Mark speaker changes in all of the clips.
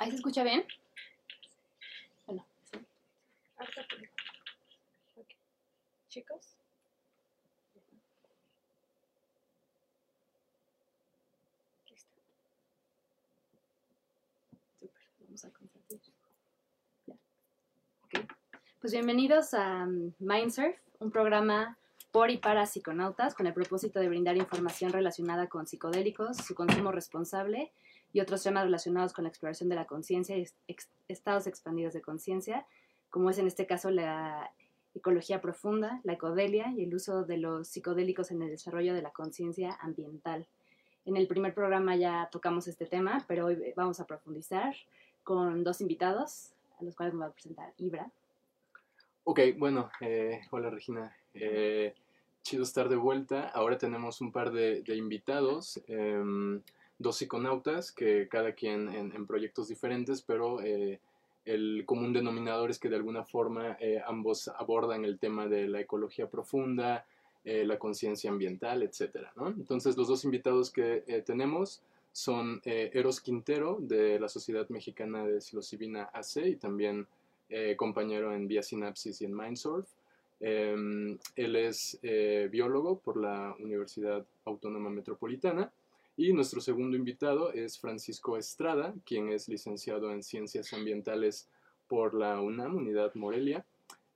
Speaker 1: ¿Ahí se escucha bien? Bueno, sí.
Speaker 2: Chicos.
Speaker 1: Listo. Súper, vamos a compartir. Ya. Ok. Pues bienvenidos a mm, Mindsurf, un programa por y para psiconautas con el propósito de brindar información relacionada con psicodélicos, su consumo responsable y otros temas relacionados con la exploración de la conciencia y ex- estados expandidos de conciencia, como es en este caso la ecología profunda, la ecodelia y el uso de los psicodélicos en el desarrollo de la conciencia ambiental. En el primer programa ya tocamos este tema, pero hoy vamos a profundizar con dos invitados, a los cuales me va a presentar Ibra.
Speaker 3: Ok, bueno, eh, hola Regina. Eh, chido estar de vuelta. Ahora tenemos un par de, de invitados, em, dos psiconautas, que cada quien en, proyectos diferentes, pero eh, el común denominador es que de alguna forma eh, ambos abordan el tema de la ecología profunda, eh, la conciencia ambiental, etcétera, ¿no? Entonces, los dos invitados que tenemos son Eros Quintero, de la Sociedad Mexicana de Psilocibina AC, y también compañero en Vía Sinapsis y en Mindsurf. Eh, él es biólogo por la Universidad Autónoma Metropolitana. Y nuestro segundo invitado es Francisco Estrada, quien es licenciado en Ciencias Ambientales por la UNAM, Unidad Morelia.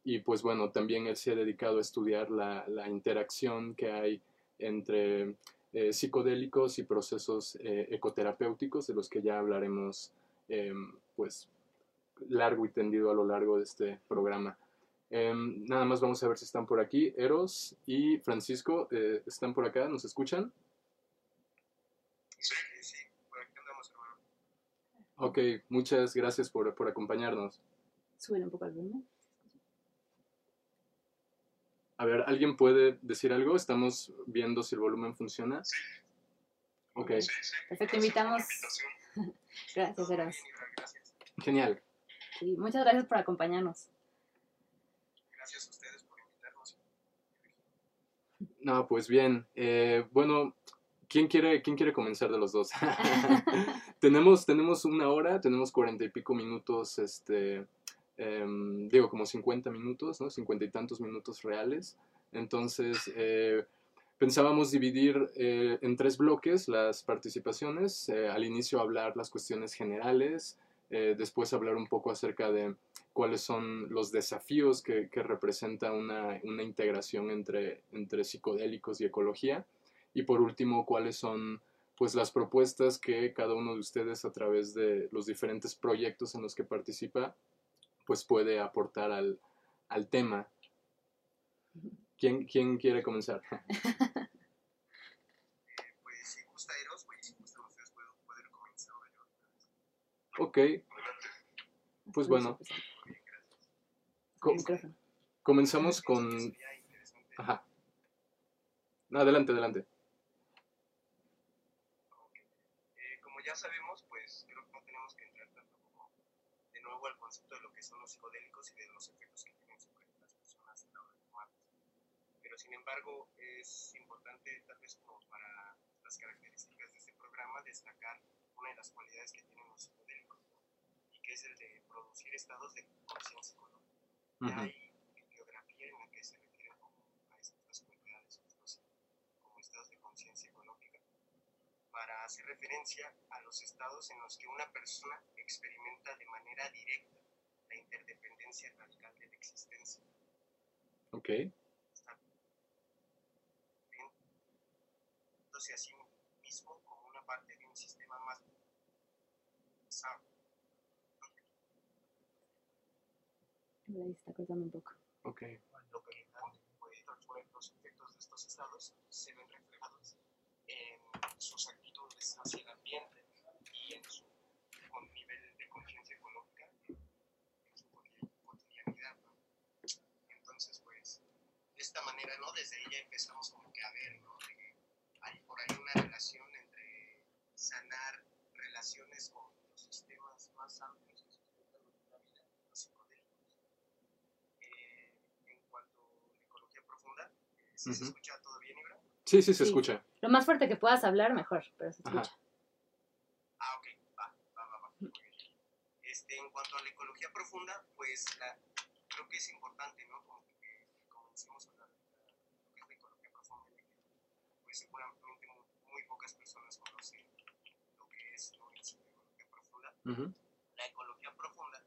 Speaker 3: Y pues bueno, también él se ha dedicado a estudiar la, la interacción que hay entre eh, psicodélicos y procesos eh, ecoterapéuticos, de los que ya hablaremos eh, pues largo y tendido a lo largo de este programa. Em, nada más vamos a ver si están por aquí. Eros y Francisco, eh, ¿están por acá? ¿Nos escuchan?
Speaker 4: Sí, sí, por aquí andamos, hermano.
Speaker 3: Ok, muchas gracias por, por acompañarnos.
Speaker 1: Sube un poco el volumen.
Speaker 3: A ver, ¿alguien puede decir algo? Estamos viendo si el volumen funciona.
Speaker 4: Sí.
Speaker 3: Ok,
Speaker 4: Sí, sí.
Speaker 1: Perfecto, invitamos. Gracias, Eros.
Speaker 3: genial.
Speaker 1: Sí, muchas gracias por acompañarnos.
Speaker 4: Gracias a ustedes por invitarnos.
Speaker 3: No, pues bien. Eh, bueno, ¿quién quiere, ¿quién quiere comenzar de los dos? tenemos, tenemos una hora, tenemos cuarenta y pico minutos, este, em, digo, como 50 minutos, ¿no? Cincuenta y tantos minutos reales. Entonces, eh, pensábamos dividir eh, en tres bloques las participaciones. Eh, al inicio hablar las cuestiones generales, eh, después hablar un poco acerca de cuáles son los desafíos que, que representa una, una integración entre, entre psicodélicos y ecología. Y por último, cuáles son pues las propuestas que cada uno de ustedes a través de los diferentes proyectos en los que participa pues puede aportar al, al tema. ¿Quién, ¿Quién quiere comenzar?
Speaker 4: Pues si gusta Eros, pues si gustan ustedes, puedo poder comenzar ahora yo.
Speaker 3: Ok. Pues bueno. Comenzamos con...
Speaker 4: Interesante.
Speaker 3: Ajá. No, adelante, adelante.
Speaker 4: Ok. Eh, como ya sabemos, pues creo que no tenemos que entrar tanto como de nuevo al concepto de lo que son los psicodélicos y de los efectos que tienen sobre las personas a la hora de tomarlos. Pero sin embargo, es importante, tal vez como para las características de este programa, destacar una de las cualidades que tienen los psicodélicos, y que es el de producir estados de conciencia ecológica.
Speaker 3: Ujú.
Speaker 4: Hay bibliografía en la que se refieren como a estas cualidades, estos como estados de conciencia ecológica, para hacer referencia a los estados en los que una persona experimenta de manera directa la interdependencia radical de la existencia.
Speaker 3: Ok.
Speaker 4: Está viéndose a sí mismo como una parte de un sistema más amplio.
Speaker 1: Ahí está cortando un poco.
Speaker 3: Ok.
Speaker 4: lo que pues, los efectos de estos estados se ven reflejados en sus actitudes hacia el ambiente y en su con nivel de conciencia ecológica en su coti- cotidianidad. ¿no? Entonces, pues, de esta manera, ¿no? Desde ella empezamos como que a ver, ¿no? De que hay por ahí una relación entre sanar relaciones con los sistemas más amplios que sustentan nuestra vida, los psicodélicos eh, en cuanto a ecología profunda, eh, si se
Speaker 3: Ujú.
Speaker 4: escucha todo bien, Ibra.
Speaker 3: Sí, sí, se
Speaker 1: Sí.
Speaker 3: escucha.
Speaker 1: Lo más fuerte que puedas hablar, mejor, pero se
Speaker 3: Ajá.
Speaker 1: escucha.
Speaker 4: Ah, ok, va, va, va, va. Muy bien. Este, en cuanto a la ecología profunda, pues la, creo que es importante, ¿no? Como que comencemos con la, la- lo que es la ecología profunda, ya que pues seguramente muy, muy pocas personas conocen lo que es ¿no? la ecología profunda.
Speaker 3: Ujú.
Speaker 4: La ecología profunda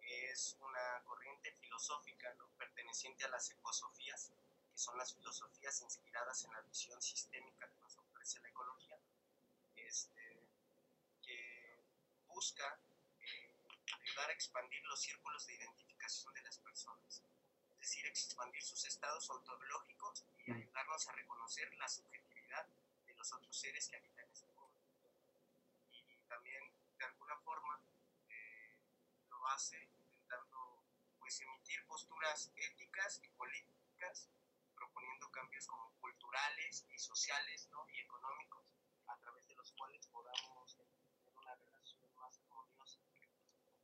Speaker 4: es una corriente filosófica ¿no? perteneciente a las ecosofías, que son las filosofías inspiradas en la visión sistémica que nos ofrece la ecología, este, que busca eh, ayudar a expandir los círculos de identificación de las personas, es decir, expandir sus estados ontológicos y
Speaker 3: Mm.
Speaker 4: ayudarnos a reconocer la subjetividad de los otros seres que habitan este mundo. Y también, de alguna forma, eh, lo hace intentando pues emitir posturas éticas y políticas proponiendo cambios como culturales y sociales ¿no? y económicos a través de los cuales podamos tener una relación más armoniosa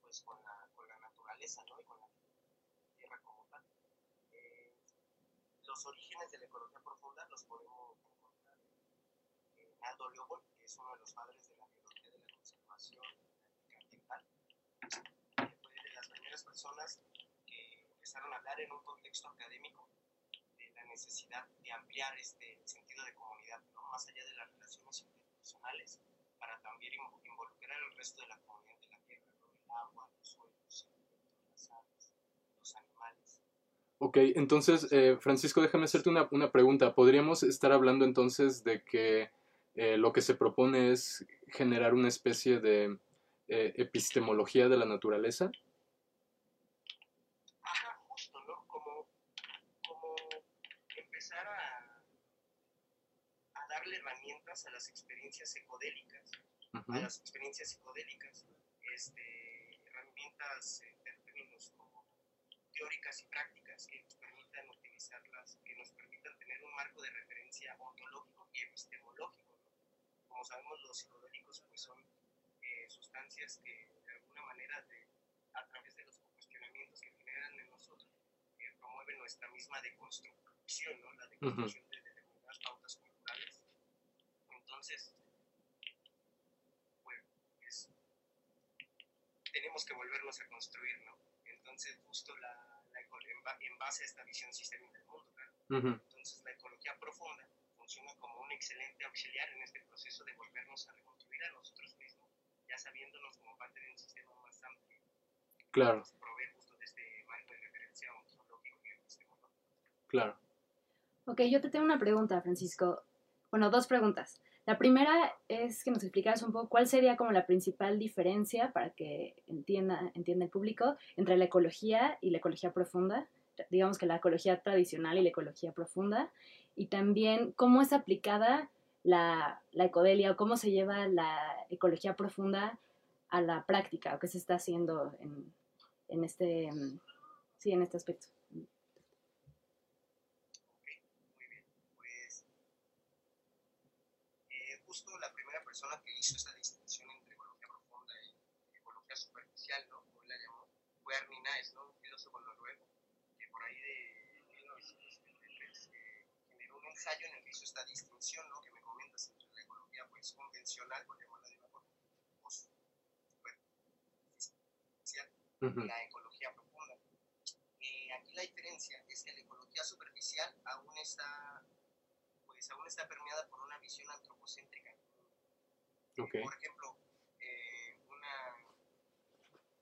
Speaker 4: pues con la, con la naturaleza ¿no? y con la tierra como tal Eh, los orígenes de la ecología profunda los podemos encontrar en Aldo Leopold que es uno de los padres de la biología de la conservación ambiental fue de las primeras personas que empezaron a hablar en un contexto académico necesidad de ampliar este sentido de comunidad, ¿no? más allá de las relaciones interpersonales, para también invo- involucrar al resto de la comunidad de la tierra, ¿no? el agua, los suelos, las aves, los animales.
Speaker 3: Ok, entonces, eh, Francisco, déjame hacerte una, una pregunta. ¿Podríamos estar hablando entonces de que eh, lo que se propone es generar una especie de eh, epistemología de la naturaleza?
Speaker 4: Ajá, justo, ¿no? Como, como empezar a, a darle herramientas a las experiencias psicodélicas
Speaker 3: Ujú,
Speaker 4: a las experiencias psicodélicas, este, herramientas en términos como teóricas y prácticas que nos permitan utilizarlas, que nos permitan tener un marco de referencia ontológico y epistemológico. ¿no? Como sabemos, los psicodélicos pues, son eh, sustancias que de alguna manera, de, a través de los cuestionamientos que generan en nosotros, eh, promueven nuestra misma deconstrucción, ¿no? la deconstrucción de determinadas pautas culturales. Entonces, pues tenemos que volvernos a construir, ¿no? Entonces, justo la, la en, ba- en base a esta visión sistémica del mundo, claro.
Speaker 3: ujú.
Speaker 4: Entonces, la ecología profunda funciona como un excelente auxiliar en este proceso de volvernos a reconstruir a nosotros mismos, ya sabiéndonos como parte de un sistema más amplio,
Speaker 3: Claro,
Speaker 4: nos provee justo de este marco de referencia ontológico y epistemológico.
Speaker 3: claro.
Speaker 1: Ok, yo te tengo una pregunta, Francisco. Bueno, dos preguntas. La primera es que nos explicaras un poco cuál sería como la principal diferencia para que entienda, entienda el público entre la ecología y la ecología profunda. Digamos que la ecología tradicional y la ecología profunda. Y también cómo es aplicada la, la ecodelia o cómo se lleva la ecología profunda a la práctica o qué se está haciendo en, en este, mm, sí, en este aspecto.
Speaker 4: Muy bien, pues eh, justo la primera persona que hizo esa distinción entre ecología profunda y ecología superficial, ¿no? Como él la llamó, fue Naes, ¿no? Un filósofo noruego que por ahí de 1973 eh, generó un ensayo en el que hizo esta distinción, ¿no? Que me comentas entre la ecología pues convencional, por llamarla de una forma, o superficial, la ecología profunda. Eh, aquí la diferencia es que la ecología superficial aún está, pues, aún está permeada por una visión antropocéntrica.
Speaker 3: Ok,
Speaker 4: Por ejemplo, eh, una,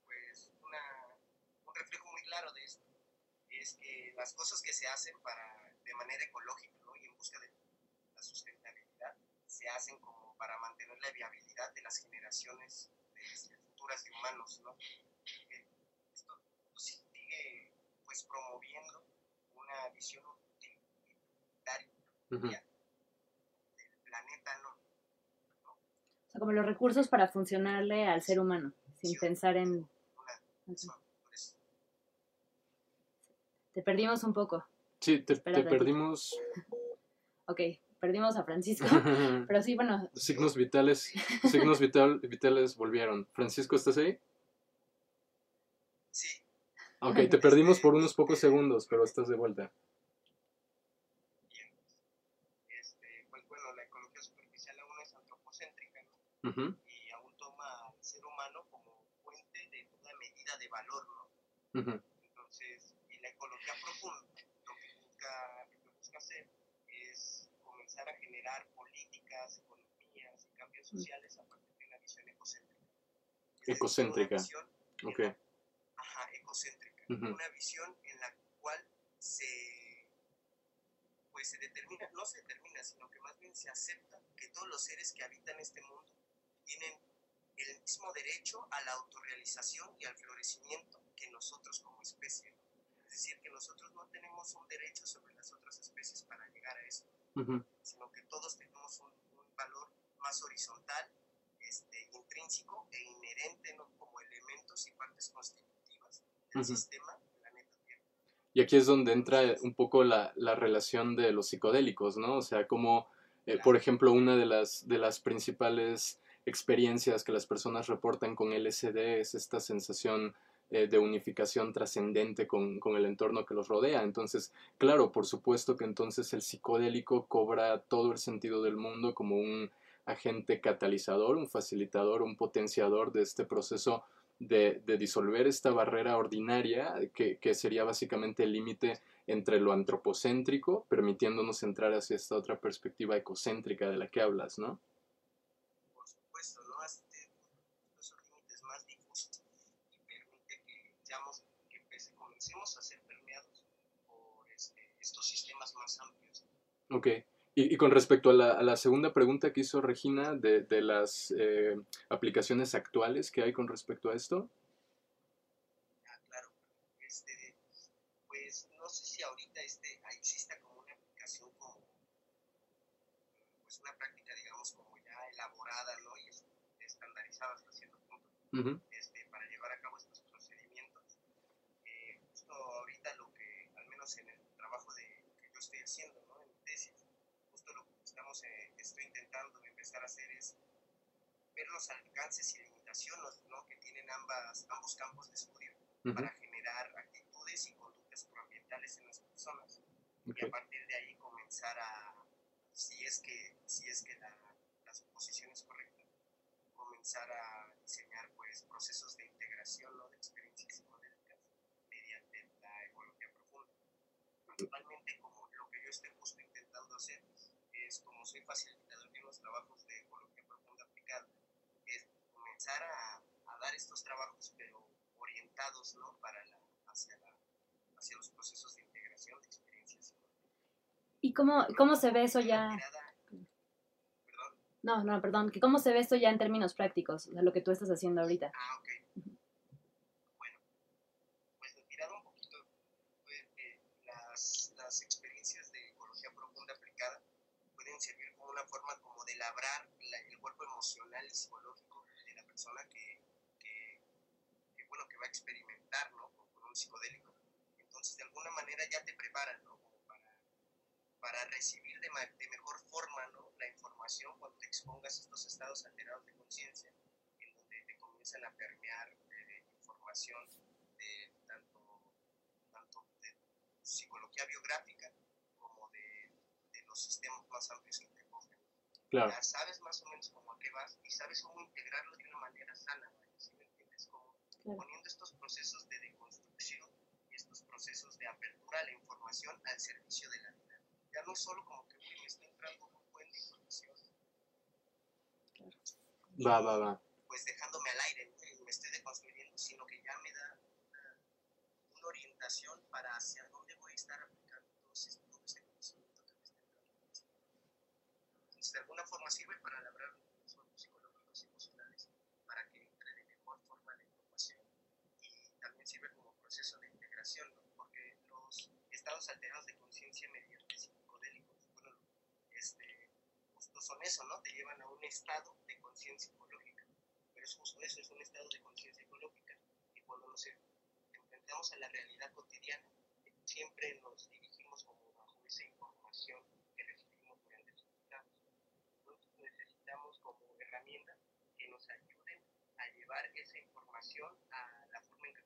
Speaker 4: pues, una, un reflejo muy claro de esto es que las cosas que se hacen para, de manera ecológica ¿no? y en busca de la sustentabilidad se hacen como para mantener la viabilidad de las generaciones de- futuras de humanos. ¿no? Eh, esto sigue pues, promoviendo una visión utilitaria del planeta, ¿no?
Speaker 1: Como los recursos para funcionarle al ser humano, sin pensar en... Te perdimos un poco.
Speaker 3: Sí, te, perdimos
Speaker 1: Ok, perdimos a Francisco. Pero sí, bueno,
Speaker 3: signos vitales, signos vital, vitales volvieron. Francisco, ¿estás ahí?
Speaker 4: sí,
Speaker 3: Ok, te perdimos por unos pocos segundos, pero estás de vuelta.
Speaker 4: bien. Este, pues bueno, la ecología superficial aún ¿no?
Speaker 3: Ujú,
Speaker 4: y aún toma al ser humano como fuente de toda valor, ¿no?
Speaker 3: Ujú,
Speaker 4: Entonces, y la ecología profunda lo que busca, lo que busca hacer es comenzar a generar políticas, economías y cambios sociales a partir de una visión ecocéntrica. Es
Speaker 3: Ecocéntrica,
Speaker 4: una visión en
Speaker 3: Ok.
Speaker 4: la- ajá, egocéntrica.
Speaker 3: Ujú.
Speaker 4: Una visión en la cual se, pues se determina, no se determina, sino que más bien se acepta que todos los seres que habitan este mundo tienen el mismo derecho a la autorrealización y al florecimiento que nosotros como especie. Es decir, que nosotros no tenemos un derecho sobre las otras especies para llegar a eso,
Speaker 3: ujú,
Speaker 4: sino que todos tenemos un, un valor más horizontal, este, intrínseco e inherente ¿no? como elementos y partes constitutivas del
Speaker 3: Ujú.
Speaker 4: sistema planeta Tierra.
Speaker 3: Y aquí es donde entra un poco la, la relación de los psicodélicos, ¿no? O sea, como, eh, por ejemplo, una de las, de las principales experiencias que las personas reportan con LSD es esta sensación eh, de unificación trascendente con, con el entorno que los rodea. Entonces, claro, por supuesto que entonces el psicodélico cobra todo el sentido del mundo como un agente catalizador, un facilitador, un potenciador de este proceso de, de disolver esta barrera ordinaria que, que sería básicamente el límite entre lo antropocéntrico, permitiéndonos entrar hacia esta otra perspectiva ecocéntrica de la que hablas, ¿no?
Speaker 4: por supuesto, ¿no? Hace esos límites más difusos y permite que, digamos, que empe- comencemos a ser permeados por este, estos sistemas más amplios.
Speaker 3: Ok. Y, y con respecto a la, a la segunda pregunta que hizo Regina de, de las eh, aplicaciones actuales que hay con respecto a esto,
Speaker 4: Ah, claro. Este, pues no sé si ahorita este, exista como una aplicación como, pues una práctica, digamos, como ya elaborada, ¿no? Y es- estandarizada hasta cierto punto.
Speaker 3: Ujú,
Speaker 4: este, para llevar a cabo estos procedimientos. Eh, justo ahorita lo que, al menos en el trabajo de, que yo estoy haciendo, ¿no? en mi tesis, justo lo que estamos, eh, estoy intentando empezar a hacer es ver los alcances y limitaciones ¿no? que tienen ambas, ambos campos de estudio
Speaker 3: ujú,
Speaker 4: para generar actitudes y conductas proambientales en las personas
Speaker 3: ok,
Speaker 4: y a partir de ahí comenzar a, si es que, si es que la, la suposición es correcta, comenzar a diseñar pues procesos de integración ¿no? de experiencias psicodélicas mediante la ecología profunda. Principalmente como lo que yo estoy justo intentando hacer es como soy facilitador de unos trabajos de ecología profunda aplicada, es comenzar a, a dar estos trabajos pero orientados ¿no? para la, hacia, la, hacia los procesos de integración de experiencias
Speaker 1: ¿Y cómo, cómo se ve eso ya? No, no, perdón. que ¿Cómo se ve esto ya en términos prácticos? O sea, lo que tú estás haciendo ahorita.
Speaker 4: Ah, ok. Bueno, pues mirado un poquito, pues, eh, las, las experiencias de ecología profunda aplicada pueden servir como una forma como de labrar la- el cuerpo emocional y psicológico de la persona que, que, que, bueno, que va a experimentar, ¿no? Con, con un psicodélico. Entonces, de alguna manera ya te preparan, ¿no? Como para, para recibir de, de mejor forma, ¿no? La información cuando te expongas estos estados alterados de conciencia en donde te comienzan a permear eh, información de tanto, tanto de psicología biográfica los sistemas más amplios que te cogen.
Speaker 3: claro,
Speaker 4: Ya sabes más o menos cómo a qué vas y sabes cómo integrarlo de una manera sana. ¿Sí me entiendes? Como
Speaker 1: Claro.
Speaker 4: poniendo estos procesos de deconstrucción y estos procesos de apertura a la información al servicio de la vida. Ya no es solo como que uy, me está entrando un buen de información
Speaker 3: va, va, va.
Speaker 4: pues dejándome al aire, ¿no? Me estoy deconstruyendo, sino que ya me da una, una orientación para hacia dónde voy a estar aplicando todo ese, todo ese conocimiento que me está entrando. Entonces, de alguna forma sirve para labrar procesos psicológicos y emocionales, para que entre de mejor forma la información y también sirve como proceso de integración, ¿no? porque los estados alterados de conciencia mediante psicodélicos, bueno, este, justo son eso, ¿no? Te llevan a un estado de conciencia ecológica. Pero es justo eso, es un estado de conciencia ecológica. Y cuando nos enfrentamos a la realidad cotidiana, siempre nos dirigimos como bajo esa información que recibimos durante los estados. Entonces necesitamos como herramientas que nos ayuden a llevar esa información a la forma en que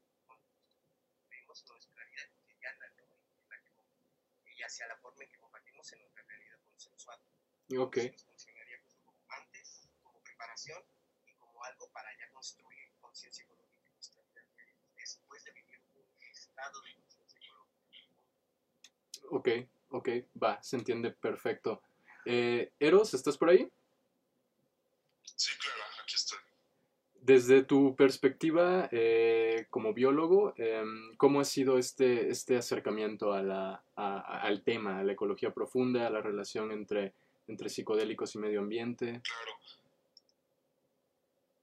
Speaker 4: vivimos nuestra vida cotidiana, ¿no? Y, hacia la forma en que compartimos en nuestra realidad consensual
Speaker 3: Ok,
Speaker 4: nos funcionaría justo como antes, como preparación y como algo para ya construir conciencia ecológica en nuestra vida diaria. Es grado de conciencia ecológica.
Speaker 3: Ok, ok, va, se entiende perfecto. Eh, Eros, ¿estás por ahí?
Speaker 5: Sí, claro, aquí estoy.
Speaker 3: Desde tu perspectiva eh, como biólogo, em, ¿cómo ha sido este, este acercamiento a la, a- al tema, a la ecología profunda, a la relación entre, entre psicodélicos y medio ambiente?
Speaker 5: Claro.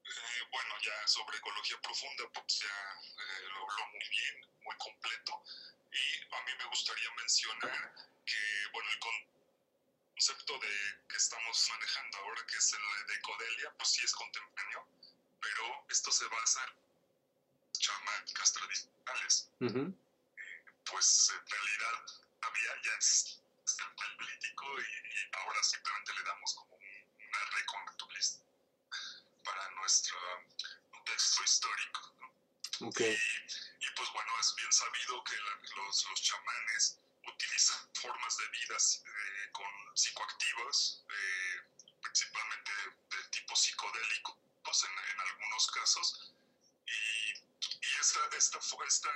Speaker 5: Eh, bueno, ya sobre ecología profunda, pues ya eh, lo habló muy bien, muy completo. Y a mí me gustaría mencionar que, bueno, el con- concepto de que estamos manejando ahora, que es el de ecodelia, pues sí es contemporáneo, pero esto se basa en chamánicas tradicionales.
Speaker 3: Ujú,
Speaker 5: pues en realidad había ya el político y, y ahora simplemente le damos como un- una recontextualización para nuestro contexto histórico. ¿no?
Speaker 3: Ok,
Speaker 5: Y, y, pues bueno, es bien sabido que la- los, los chamanes utilizan formas de vida eh, con psicoactivas, eh, principalmente de tipo psicodélico, pues en, algunos casos. Y, esta, esta, esta,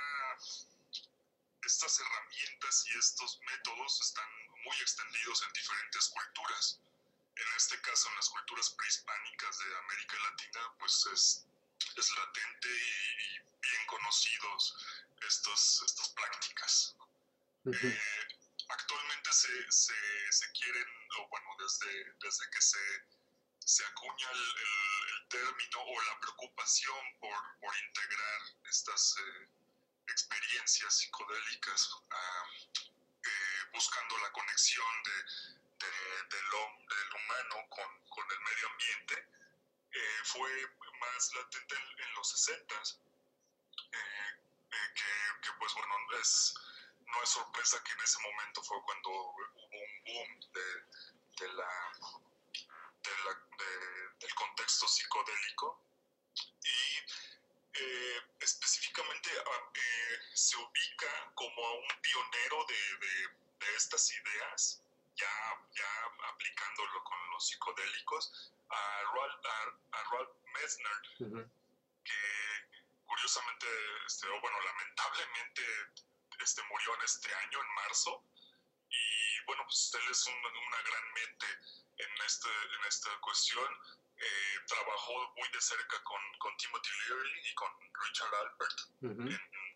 Speaker 5: estas herramientas y estos métodos están muy extendidos en diferentes culturas. En este caso, en las culturas prehispánicas de América Latina, pues es, es latente y, y bien conocidos estos, estas prácticas. Actualmente se, se, se quieren, o bueno, desde, desde que se, se acuña el, el- término o la preocupación por, por integrar estas eh, experiencias psicodélicas eh, buscando la conexión de, de- del, del humano con, con el medio ambiente, eh, fue más latente en, en los 60 que, que, pues bueno, es, no es sorpresa que en ese momento fue cuando hubo un boom de, de la, de la- de- del contexto psicodélico y eh, específicamente ah, eh, se ubica como a un pionero de, estas ideas, ya, ya aplicándolo con los psicodélicos, a Ralph, a, a Ralph Messner, que curiosamente, este, o bueno, lamentablemente este, murió en este año, en marzo, y bueno, pues él es un- una gran mente en, este, en esta cuestión. Eh, trabajó muy de cerca con, con Timothy Leary y con Richard Albert.
Speaker 3: Ujú,
Speaker 5: En-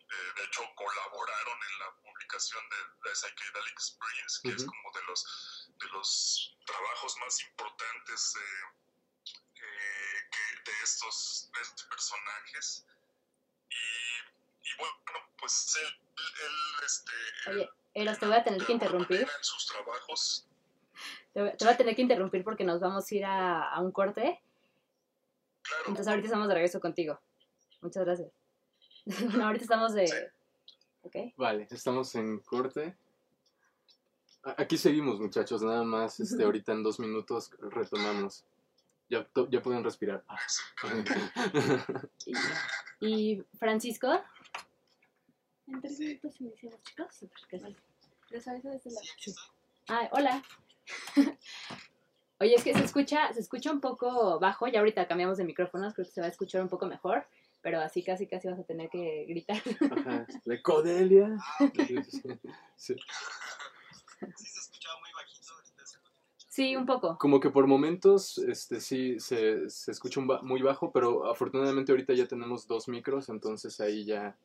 Speaker 5: eh, de hecho, colaboraron en la publicación de The Psychedelic Experience, que es
Speaker 3: Ujú.
Speaker 5: como de los, de los trabajos más importantes eh, eh, que- de, estos, de estos personajes. Y bueno, pues él, él, este,
Speaker 1: Oye, Eros, te voy a tener que interrumpir.
Speaker 5: En sus trabajos,
Speaker 1: Te voy te voy a tener que interrumpir porque nos vamos a ir a, a un corte.
Speaker 5: claro,
Speaker 1: Entonces ahorita estamos de regreso contigo. Muchas gracias. bueno, ahorita estamos de...
Speaker 3: Vale, estamos en corte. Aquí seguimos, muchachos, nada más, este, ahorita en dos minutos retomamos. Ya, ya pueden respirar.
Speaker 1: Y, y Francisco.
Speaker 2: En tres minutos iniciamos, chicos.
Speaker 1: Súper, gracias.
Speaker 2: Les aviso desde la...
Speaker 1: Ah, hola. Oye, es que se escucha, se escucha un poco bajo, ya ahorita cambiamos de micrófonos, creo que se va a escuchar un poco mejor, pero así casi casi vas a tener que gritar.
Speaker 3: Ajá. ¿De Codelia? Sí.
Speaker 4: Sí se escuchaba muy bajito, ahorita se escucha mucho.
Speaker 1: Sí, un poco.
Speaker 3: Como que por momentos este, sí se, se escucha un ba- muy bajo, pero afortunadamente ahorita ya tenemos dos micros, entonces ahí ya...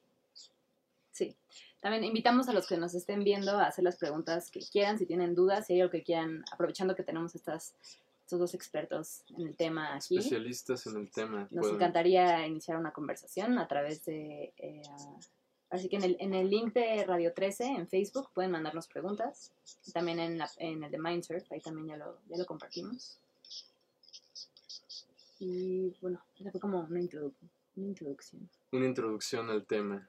Speaker 1: Sí. También invitamos a los que nos estén viendo a hacer las preguntas que quieran, si tienen dudas, si hay algo que quieran, aprovechando que tenemos estas, estos dos expertos en el tema aquí.
Speaker 3: Especialistas en el tema.
Speaker 1: Nos
Speaker 3: pueden-
Speaker 1: encantaría iniciar una conversación a través de... eh, así que en el, en el link de Radio 13 en Facebook pueden mandarnos preguntas. También en, la- en el de Mindsurf, ahí también ya lo, ya lo compartimos. Y bueno, esa fue como una, introdu- una introducción.
Speaker 3: Una introducción al tema.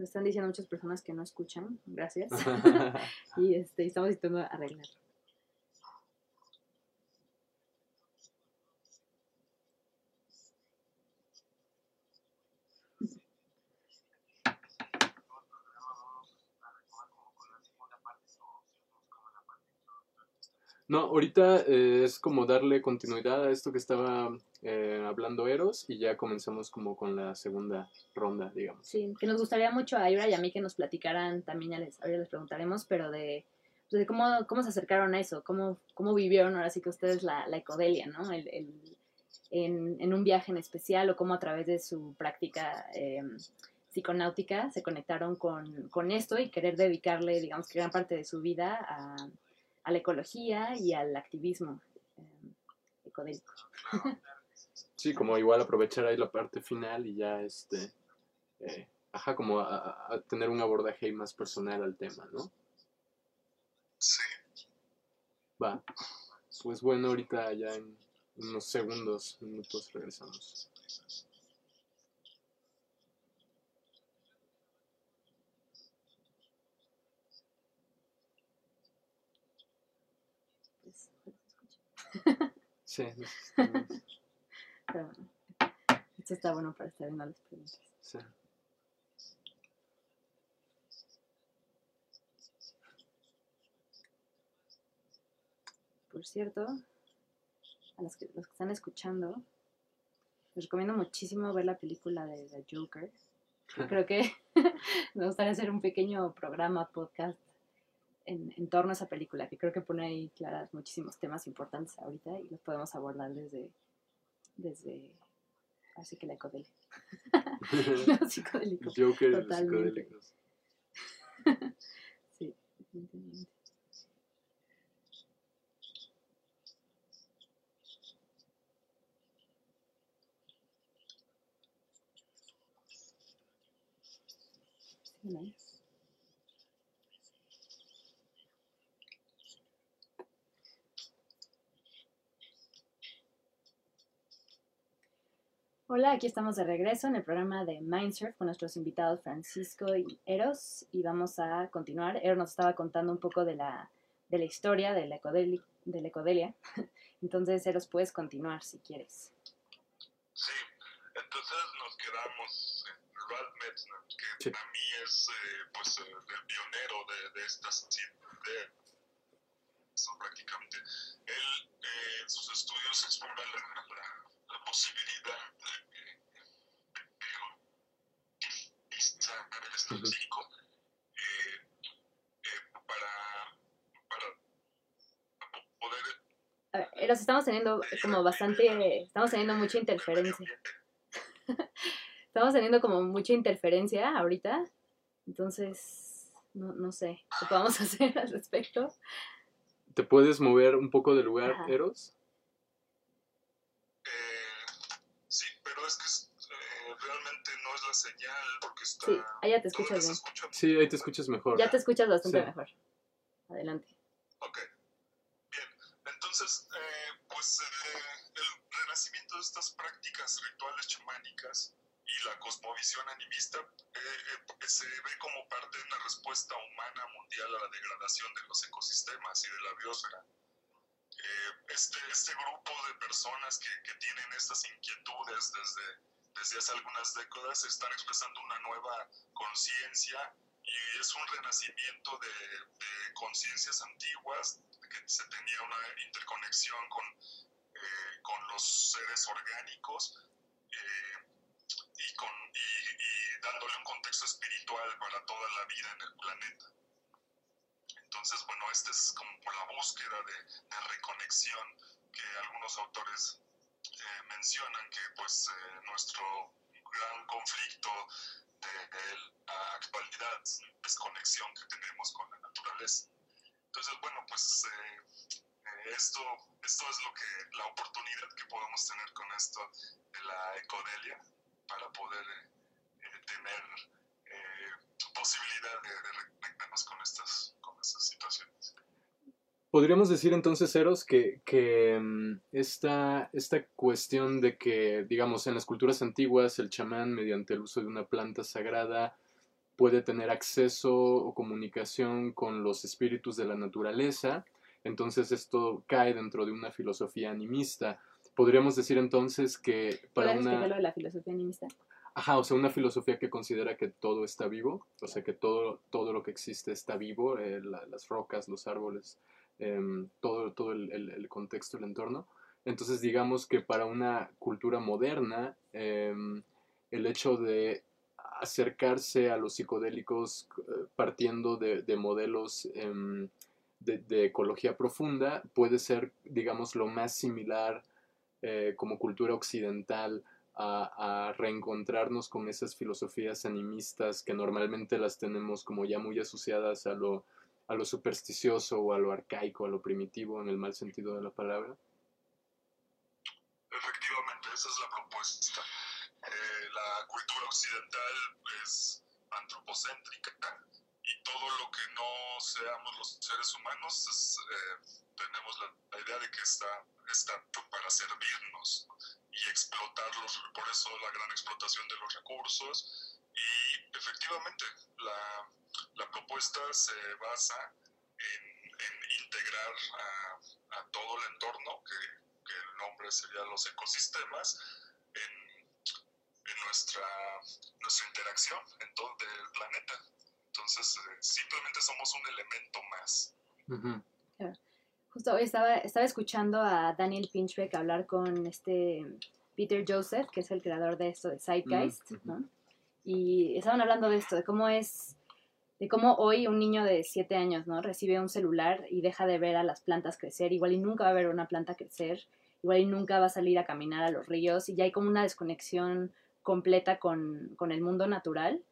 Speaker 1: Me están diciendo muchas personas que no escuchan, gracias. y este, estamos intentando arreglar.
Speaker 4: Todo el programa vamos a retomar como con la segunda parte o si nos como la parte introductoria.
Speaker 3: No, ahorita eh, es como darle continuidad a esto que estaba eh, hablando Eros y ya comenzamos como con la segunda ronda, digamos.
Speaker 1: Sí, que nos gustaría mucho a Ira y a mí que nos platicaran, también ya les, ahora les preguntaremos, pero de, pues, de cómo, cómo se acercaron a eso, cómo, cómo vivieron ahora sí que ustedes la, la ecodelia, ¿no? El, el- en, un viaje en especial o cómo a través de su práctica eh, psiconáutica se conectaron con, con esto y querer dedicarle, digamos gran parte de su vida a, a la ecología y al activismo eh, ecodélico.
Speaker 3: Sí, como igual aprovechar ahí la parte final y ya este, eh, ajá, como a, tener un abordaje más personal al tema, ¿no?
Speaker 5: Sí.
Speaker 3: Va. Pues bueno, ahorita ya en unos segundos, minutos regresamos.
Speaker 1: Pues, pues,
Speaker 3: Sí, estamos-
Speaker 1: Pero, esto está bueno para estar viendo las preguntas.
Speaker 3: sí.
Speaker 1: Por cierto, a los que, los que están escuchando, les recomiendo muchísimo ver la película de The Joker. Creo que me gustaría hacer un pequeño programa, podcast en, en torno a esa película, que creo que pone ahí claras muchísimos temas importantes ahorita y los podemos abordar desde, desde así que la ecodelia. Lo psicodélico.
Speaker 3: Joker los psicodélicos.
Speaker 1: Sí, definitivamente. ¿Siguen ahí? Hola, aquí estamos de regreso en el programa de Mindsurf con nuestros invitados Francisco y Eros y vamos a continuar. Eros nos estaba contando un poco de la, de la historia de la, ecodeli- de la ecodelia. Entonces, Eros, puedes continuar si quieres.
Speaker 5: Sí, entonces nos quedamos en Ralph Metzner, que
Speaker 3: Sí.
Speaker 5: para mí es eh, pues el pionero de, de estas ideas. So, prácticamente. Él eh, en sus estudios explora la, la, la posibilidad de que sacar el estado psíquico eh, eh, para, para poder
Speaker 1: A ver, Eros, estamos teniendo como bastante, estamos teniendo mucha interferencia. Estamos teniendo como mucha interferencia ahorita. Entonces, no, no sé qué podemos hacer al respecto.
Speaker 3: ¿Te puedes mover un poco de lugar,
Speaker 1: Ajá.
Speaker 3: Eros?
Speaker 5: Eh, sí, pero es que eh, realmente no es la señal porque está...
Speaker 1: Sí, allá te
Speaker 5: ¿Dónde
Speaker 1: escuchas bien.
Speaker 5: escucha?
Speaker 3: Sí, ahí te escuchas mejor.
Speaker 1: Ya te escuchas bastante
Speaker 3: Sí.
Speaker 1: mejor. Adelante.
Speaker 5: Ok, bien. Entonces, eh, pues eh, el renacimiento de estas prácticas rituales chamánicas y la cosmovisión animista eh, eh, se ve como parte de una respuesta humana mundial a la degradación de los ecosistemas y de la biosfera. Eh, este, este grupo de personas que, que tienen estas inquietudes desde, desde hace algunas décadas están expresando una nueva conciencia y es un renacimiento de, de conciencias antiguas, que se tenía una interconexión con, eh, con los seres orgánicos eh, y, con, y, y dándole un contexto espiritual para toda la vida en el planeta. Entonces, bueno, esta es como la búsqueda de, de reconexión que algunos autores eh, mencionan que pues eh, nuestro gran conflicto de, de la actualidad, desconexión que tenemos con la naturaleza. Entonces, bueno, pues eh, eh, esto, esto es lo que, la oportunidad que podemos tener con esto de la ecodelia para poder eh, tener eh, posibilidad de, reconectarnos con estas, con estas situaciones.
Speaker 3: Podríamos decir entonces, Eros, que, que mm, esta, esta cuestión de que, digamos, en las culturas antiguas el chamán, mediante el uso de una planta sagrada, puede tener acceso o comunicación con los espíritus de la naturaleza, entonces esto cae dentro de una filosofía animista. Podríamos decir entonces que para
Speaker 1: ¿Puedes explicar
Speaker 3: una...
Speaker 1: lo de la filosofía animista?
Speaker 3: Ajá, o sea, una filosofía que considera que todo está vivo, o sea, que todo, todo lo que existe está vivo, eh, la- las rocas, los árboles, em, todo, todo el, el- el contexto, el entorno. Entonces digamos que para una cultura moderna, em, el hecho de acercarse a los psicodélicos eh, partiendo de, de modelos em, de, de ecología profunda puede ser, digamos, lo más similar eh, como cultura occidental a, reencontrarnos con esas filosofías animistas que normalmente las tenemos como ya muy asociadas a lo, a lo supersticioso o a lo arcaico, a lo primitivo en el mal sentido de la palabra.
Speaker 5: Efectivamente, esa es la propuesta. Eh, la cultura occidental es antropocéntrica todo lo que no seamos los seres humanos eh, tenemos la, idea de que está, está para servirnos y explotarlos, por eso la gran explotación de los recursos y efectivamente la, la propuesta se basa en, integrar a, todo el entorno que, que el nombre sería los ecosistemas, en, en nuestra, nuestra interacción en todo el planeta. Entonces, eh, simplemente somos un elemento más.
Speaker 3: Ujú.
Speaker 1: Justo hoy estaba, estaba escuchando a Daniel Pinchbeck hablar con este Peter Joseph, que es el creador de esto de Zeitgeist,
Speaker 3: Mm, ujú.
Speaker 1: ¿no? Y estaban hablando de esto, de cómo es, de cómo hoy un niño de 7 años, ¿no? Recibe un celular y deja de ver a las plantas crecer, igual y nunca va a ver una planta crecer, igual y nunca va a salir a caminar a los ríos, y ya hay como una desconexión completa con, con el mundo natural.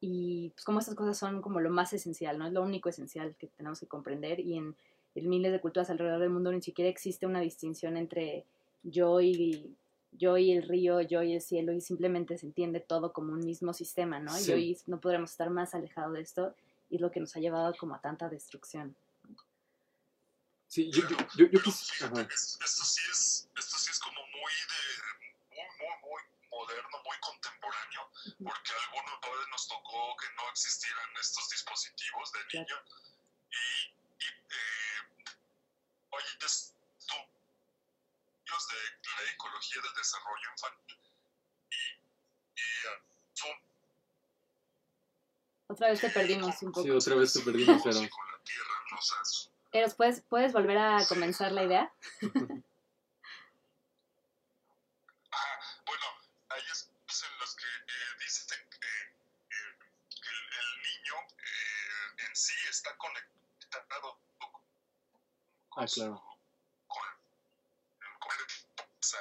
Speaker 1: Y pues como estas cosas son como lo más esencial, ¿no? Es lo único esencial que tenemos que comprender y en, en miles de culturas alrededor del mundo ni siquiera existe una distinción entre yo y yo y el río, yo y el cielo, y simplemente se entiende todo como un mismo sistema, ¿no?
Speaker 3: Sí.
Speaker 1: Y hoy no podremos estar más alejados de esto, y es lo que nos ha llevado como a tanta destrucción.
Speaker 3: Sí, yo, yo, yo,
Speaker 5: esto, sí es, esto sí es como muy de moderno, muy contemporáneo, porque a algunos padres nos tocó que no existieran estos dispositivos de niño. Y, y eh, oye, estudios de la ecología del desarrollo infantil y, y ah, son
Speaker 1: Otra vez te perdimos un poco.
Speaker 3: Sí, otra vez te perdimos, pero...
Speaker 1: ¿puedes, ¿puedes volver a comenzar la idea?
Speaker 5: Ah, bueno, hay estudios en los que eh, dicen que, eh, que el, el niño eh, en sí está conectado con,
Speaker 3: Ah, claro.
Speaker 5: con, con el- o sea,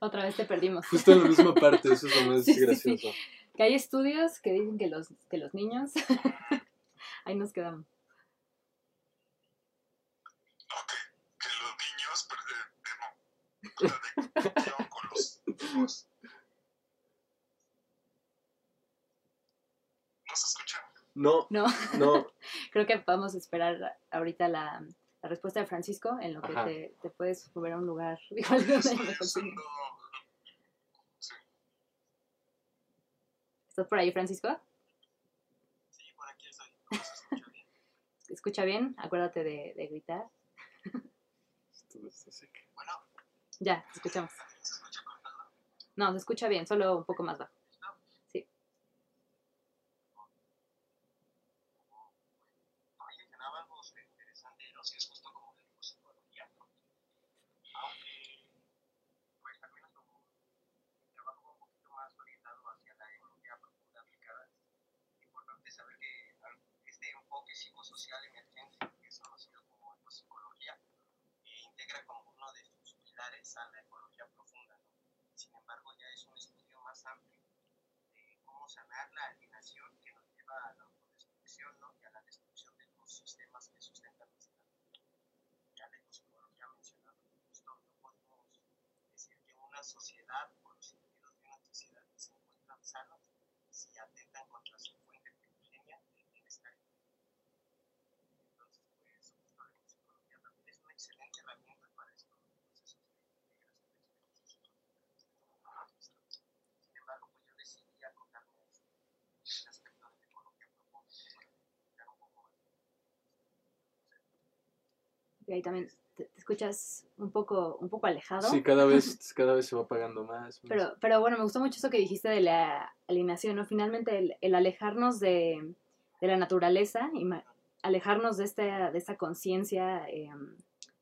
Speaker 1: Otra vez te perdimos.
Speaker 3: Justo en la misma parte, eso es lo más
Speaker 1: Sí, sí, sí.
Speaker 3: gracioso.
Speaker 1: Que hay estudios que dicen que los, que los niños... Ahí nos quedamos.
Speaker 5: ok, que los niños per- eh, conexión con los hijos. ¿No se escucha?
Speaker 3: No,
Speaker 1: No,
Speaker 3: no,
Speaker 1: creo que podemos esperar ahorita la, la respuesta de Francisco, en lo que te, te puedes mover a un lugar igual ¿Estás por ahí, Francisco?
Speaker 4: Sí, por aquí estoy. ¿Cómo se escucha bien?
Speaker 1: ¿Escucha bien? Acuérdate de, de gritar.
Speaker 4: Bueno,
Speaker 1: Ya, te escuchamos.
Speaker 4: ¿se escucha cortado?
Speaker 1: No, se escucha bien, solo un poco más bajo.
Speaker 4: Ahí mencionaba algo súper interesante, ¿no? Si es justo como de psicología, ¿no? Aunque, pues al menos como mi trabajo un poquito más orientado hacia la ecología profunda aplicada, es importante saber que al- este enfoque psicosocial emergente, que es conocido como ecopsicología, eh, integra como uno de sus pilares a la ecología profunda, ¿no? Sin embargo, ya es un estudio más amplio de cómo sanar la alienación que nos lleva a la autodestrucción ¿no? y a la destrucción de los sistemas que sustentan nuestra vida. Ya la ecopsicología que justo no podemos decir que una sociedad o los individuos de una sociedad se encuentran sanos si atentan contra su fuente primigenia de bienestar. Entonces, pues, justo la ecopsicología también es una excelente herramienta para estos procesos de integración de experiencias psicológicas. Sin embargo, pues yo decidí acotarme a este este aspecto de la ecología profunda para explicar un poco más.
Speaker 1: Y ahí también te, te escuchas un poco, un poco alejado.
Speaker 3: Sí, cada vez, cada vez se va apagando más. más.
Speaker 1: Pero, pero bueno, me gustó mucho eso que dijiste de la alienación, ¿no? Finalmente el, el alejarnos de, de la naturaleza, ima- alejarnos de esta, de esta conciencia eh,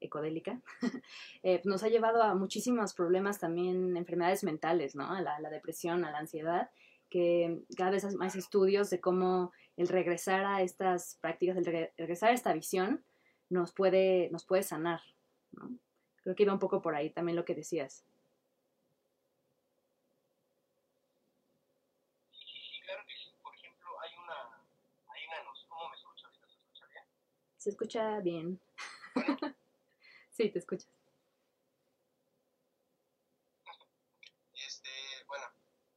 Speaker 1: ecodélica eh, nos ha llevado a muchísimos problemas también, enfermedades mentales, ¿no? A la, la depresión, a la ansiedad, que cada vez hay más estudios de cómo el regresar a estas prácticas, el re- regresar a esta visión, nos puede, nos puede sanar, ¿no? Creo que iba un poco por ahí también lo que decías.
Speaker 4: Y claro que sí, por ejemplo, hay una, hay una noción, ¿cómo me escucho ahorita? ¿Se escucha bien?
Speaker 1: Se escucha bien. sí, te escuchas.
Speaker 4: Este, bueno,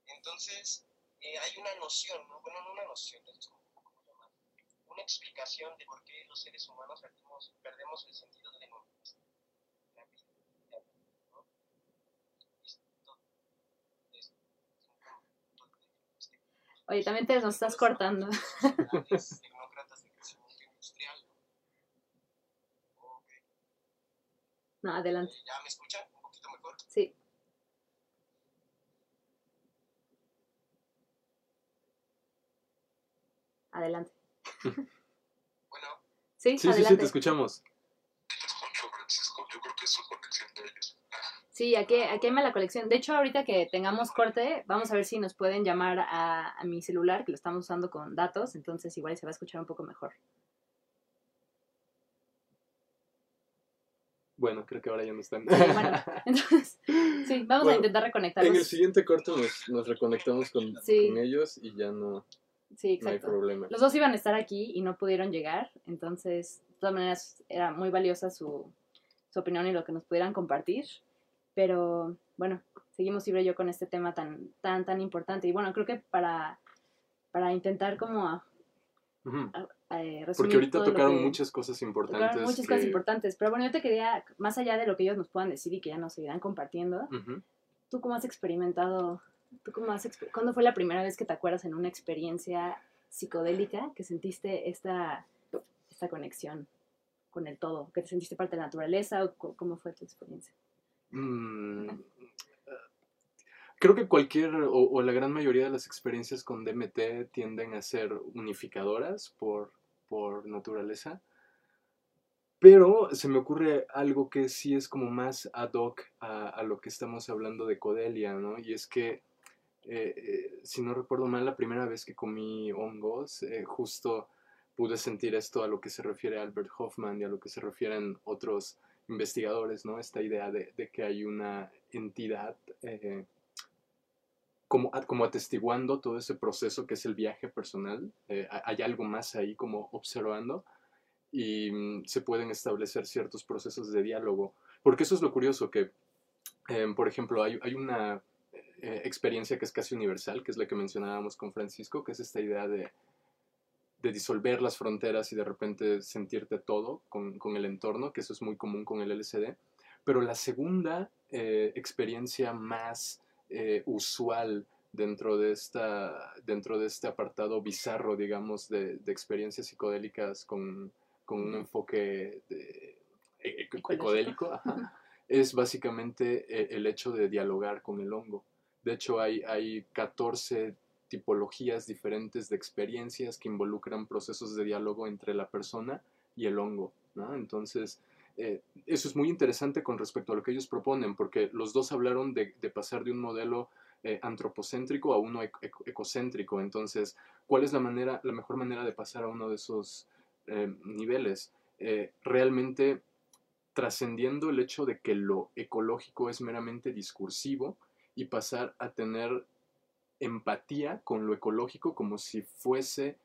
Speaker 4: entonces eh, hay una noción, ¿no? bueno, no una noción, es como, ¿cómo llamar? Una explicación de por qué los seres humanos perdemos, perdemos el sentido de nuestra vida, ¿no? Esto de este,
Speaker 1: Oye, también te nos estás cortando.
Speaker 4: de
Speaker 1: No, adelante.
Speaker 4: ¿Ya me escuchan? Un poquito mejor.
Speaker 1: Sí. Adelante.
Speaker 4: Bueno,
Speaker 1: Sí,
Speaker 3: Sí, sí, sí,
Speaker 1: adelante.
Speaker 3: te escuchamos.
Speaker 5: Te escucho, Francisco. Yo creo que es su conexión de ellos.
Speaker 1: Sí, aquí, aquí hay mala colección. De hecho, ahorita que tengamos corte, vamos a ver si nos pueden llamar a, a mi celular, que lo estamos usando con datos, entonces igual se va a escuchar un poco mejor.
Speaker 3: Bueno, creo que ahora ya no están.
Speaker 1: Sí, bueno, entonces, sí, vamos a intentar reconectarnos.
Speaker 3: En el siguiente corte nos, nos reconectamos con,
Speaker 1: Sí.
Speaker 3: con ellos y ya no,
Speaker 1: Sí,
Speaker 3: no hay
Speaker 1: exacto.
Speaker 3: problema.
Speaker 1: Los dos iban a estar aquí y no pudieron llegar, entonces, de todas maneras, era muy valiosa su, su opinión y lo que nos pudieran compartir. Pero bueno, seguimos Ibre y yo con este tema tan, tan, tan importante. Y bueno, creo que para, para intentar como a-
Speaker 3: Ujú.
Speaker 1: eh, resumir
Speaker 3: Porque ahorita tocaron
Speaker 1: que-
Speaker 3: muchas cosas importantes.
Speaker 1: tocaron muchas
Speaker 3: que-
Speaker 1: cosas importantes. Pero bueno, yo te quería, más allá de lo que ellos nos puedan decir y que ya nos seguirán compartiendo,
Speaker 3: Ujú.
Speaker 1: ¿tú cómo has experimentado, tú cómo has, cuándo fue la primera vez que te acuerdas en una experiencia psicodélica que sentiste esta, esta conexión con el todo? ¿Que te sentiste parte de la naturaleza o cómo fue tu experiencia?
Speaker 3: Mm, Creo que cualquier o, o la gran mayoría de las experiencias con DMT tienden a ser unificadoras por, por naturaleza. Pero se me ocurre algo que sí es como más ad hoc a, a lo que estamos hablando de Codelia, ¿no? Y es que, eh, eh, si no recuerdo mal, la primera vez que comí hongos, eh, justo pude sentir esto a lo que se refiere Albert Hoffman y a lo que se refieren otros investigadores, ¿no? Esta idea de, de que hay una entidad eh, como, como atestiguando todo ese proceso que es el viaje personal. eh, ha- hay algo más ahí como observando y mm, se pueden establecer ciertos procesos de diálogo. Porque eso es lo curioso, que, em, por ejemplo, hay, hay una eh, experiencia que es casi universal, que es la que mencionábamos con Francisco, que es esta idea de, de disolver las fronteras y de repente sentirte todo con, con el entorno, que eso es muy común con el LSD. Pero la segunda eh, experiencia más eh, usual dentro de, esta, dentro de este apartado bizarro, digamos, de, de experiencias psicodélicas con, con un enfoque de- ecodélico, ajá, es básicamente el hecho de dialogar con el hongo. De hecho, hay, hay 14 tipologías diferentes de experiencias que involucran procesos de diálogo entre la persona y el hongo. Entonces, eh, eso es muy interesante con respecto a lo que ellos proponen, porque los dos hablaron de, pasar de un modelo eh, antropocéntrico a uno ec- ec- ecocéntrico. Entonces, ¿cuál es la, manera, la mejor manera de pasar a uno de esos eh, niveles? Realmente trascendiendo el hecho de que lo ecológico es meramente discursivo y pasar a tener empatía con lo ecológico como si fuese,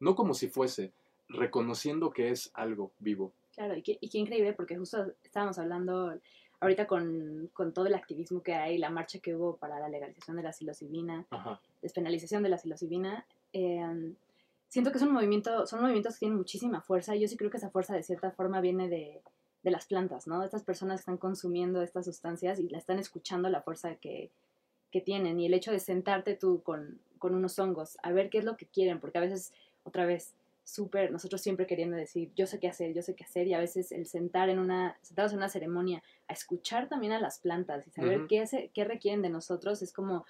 Speaker 3: no como si fuese, reconociendo que es algo vivo.
Speaker 1: Claro, y qué, y qué increíble, porque justo estábamos hablando ahorita con, con todo el activismo que hay, la marcha que hubo para la legalización de la psilocibina,
Speaker 3: Ajá.
Speaker 1: despenalización de la psilocibina. eh, siento que es un movimiento, son movimientos que tienen muchísima fuerza y yo sí creo que esa fuerza de cierta forma viene de, de las plantas, ¿no? Estas personas que están consumiendo estas sustancias y la están escuchando la fuerza que, que tienen y el hecho de sentarte tú con, con unos hongos a ver qué es lo que quieren, porque a veces, otra vez, súper, nosotros siempre queriendo decir, yo sé qué hacer, yo sé qué hacer, y a veces el sentar en una, sentados en una ceremonia, a escuchar también a las plantas y saber qué, hace- qué requieren de nosotros, es como,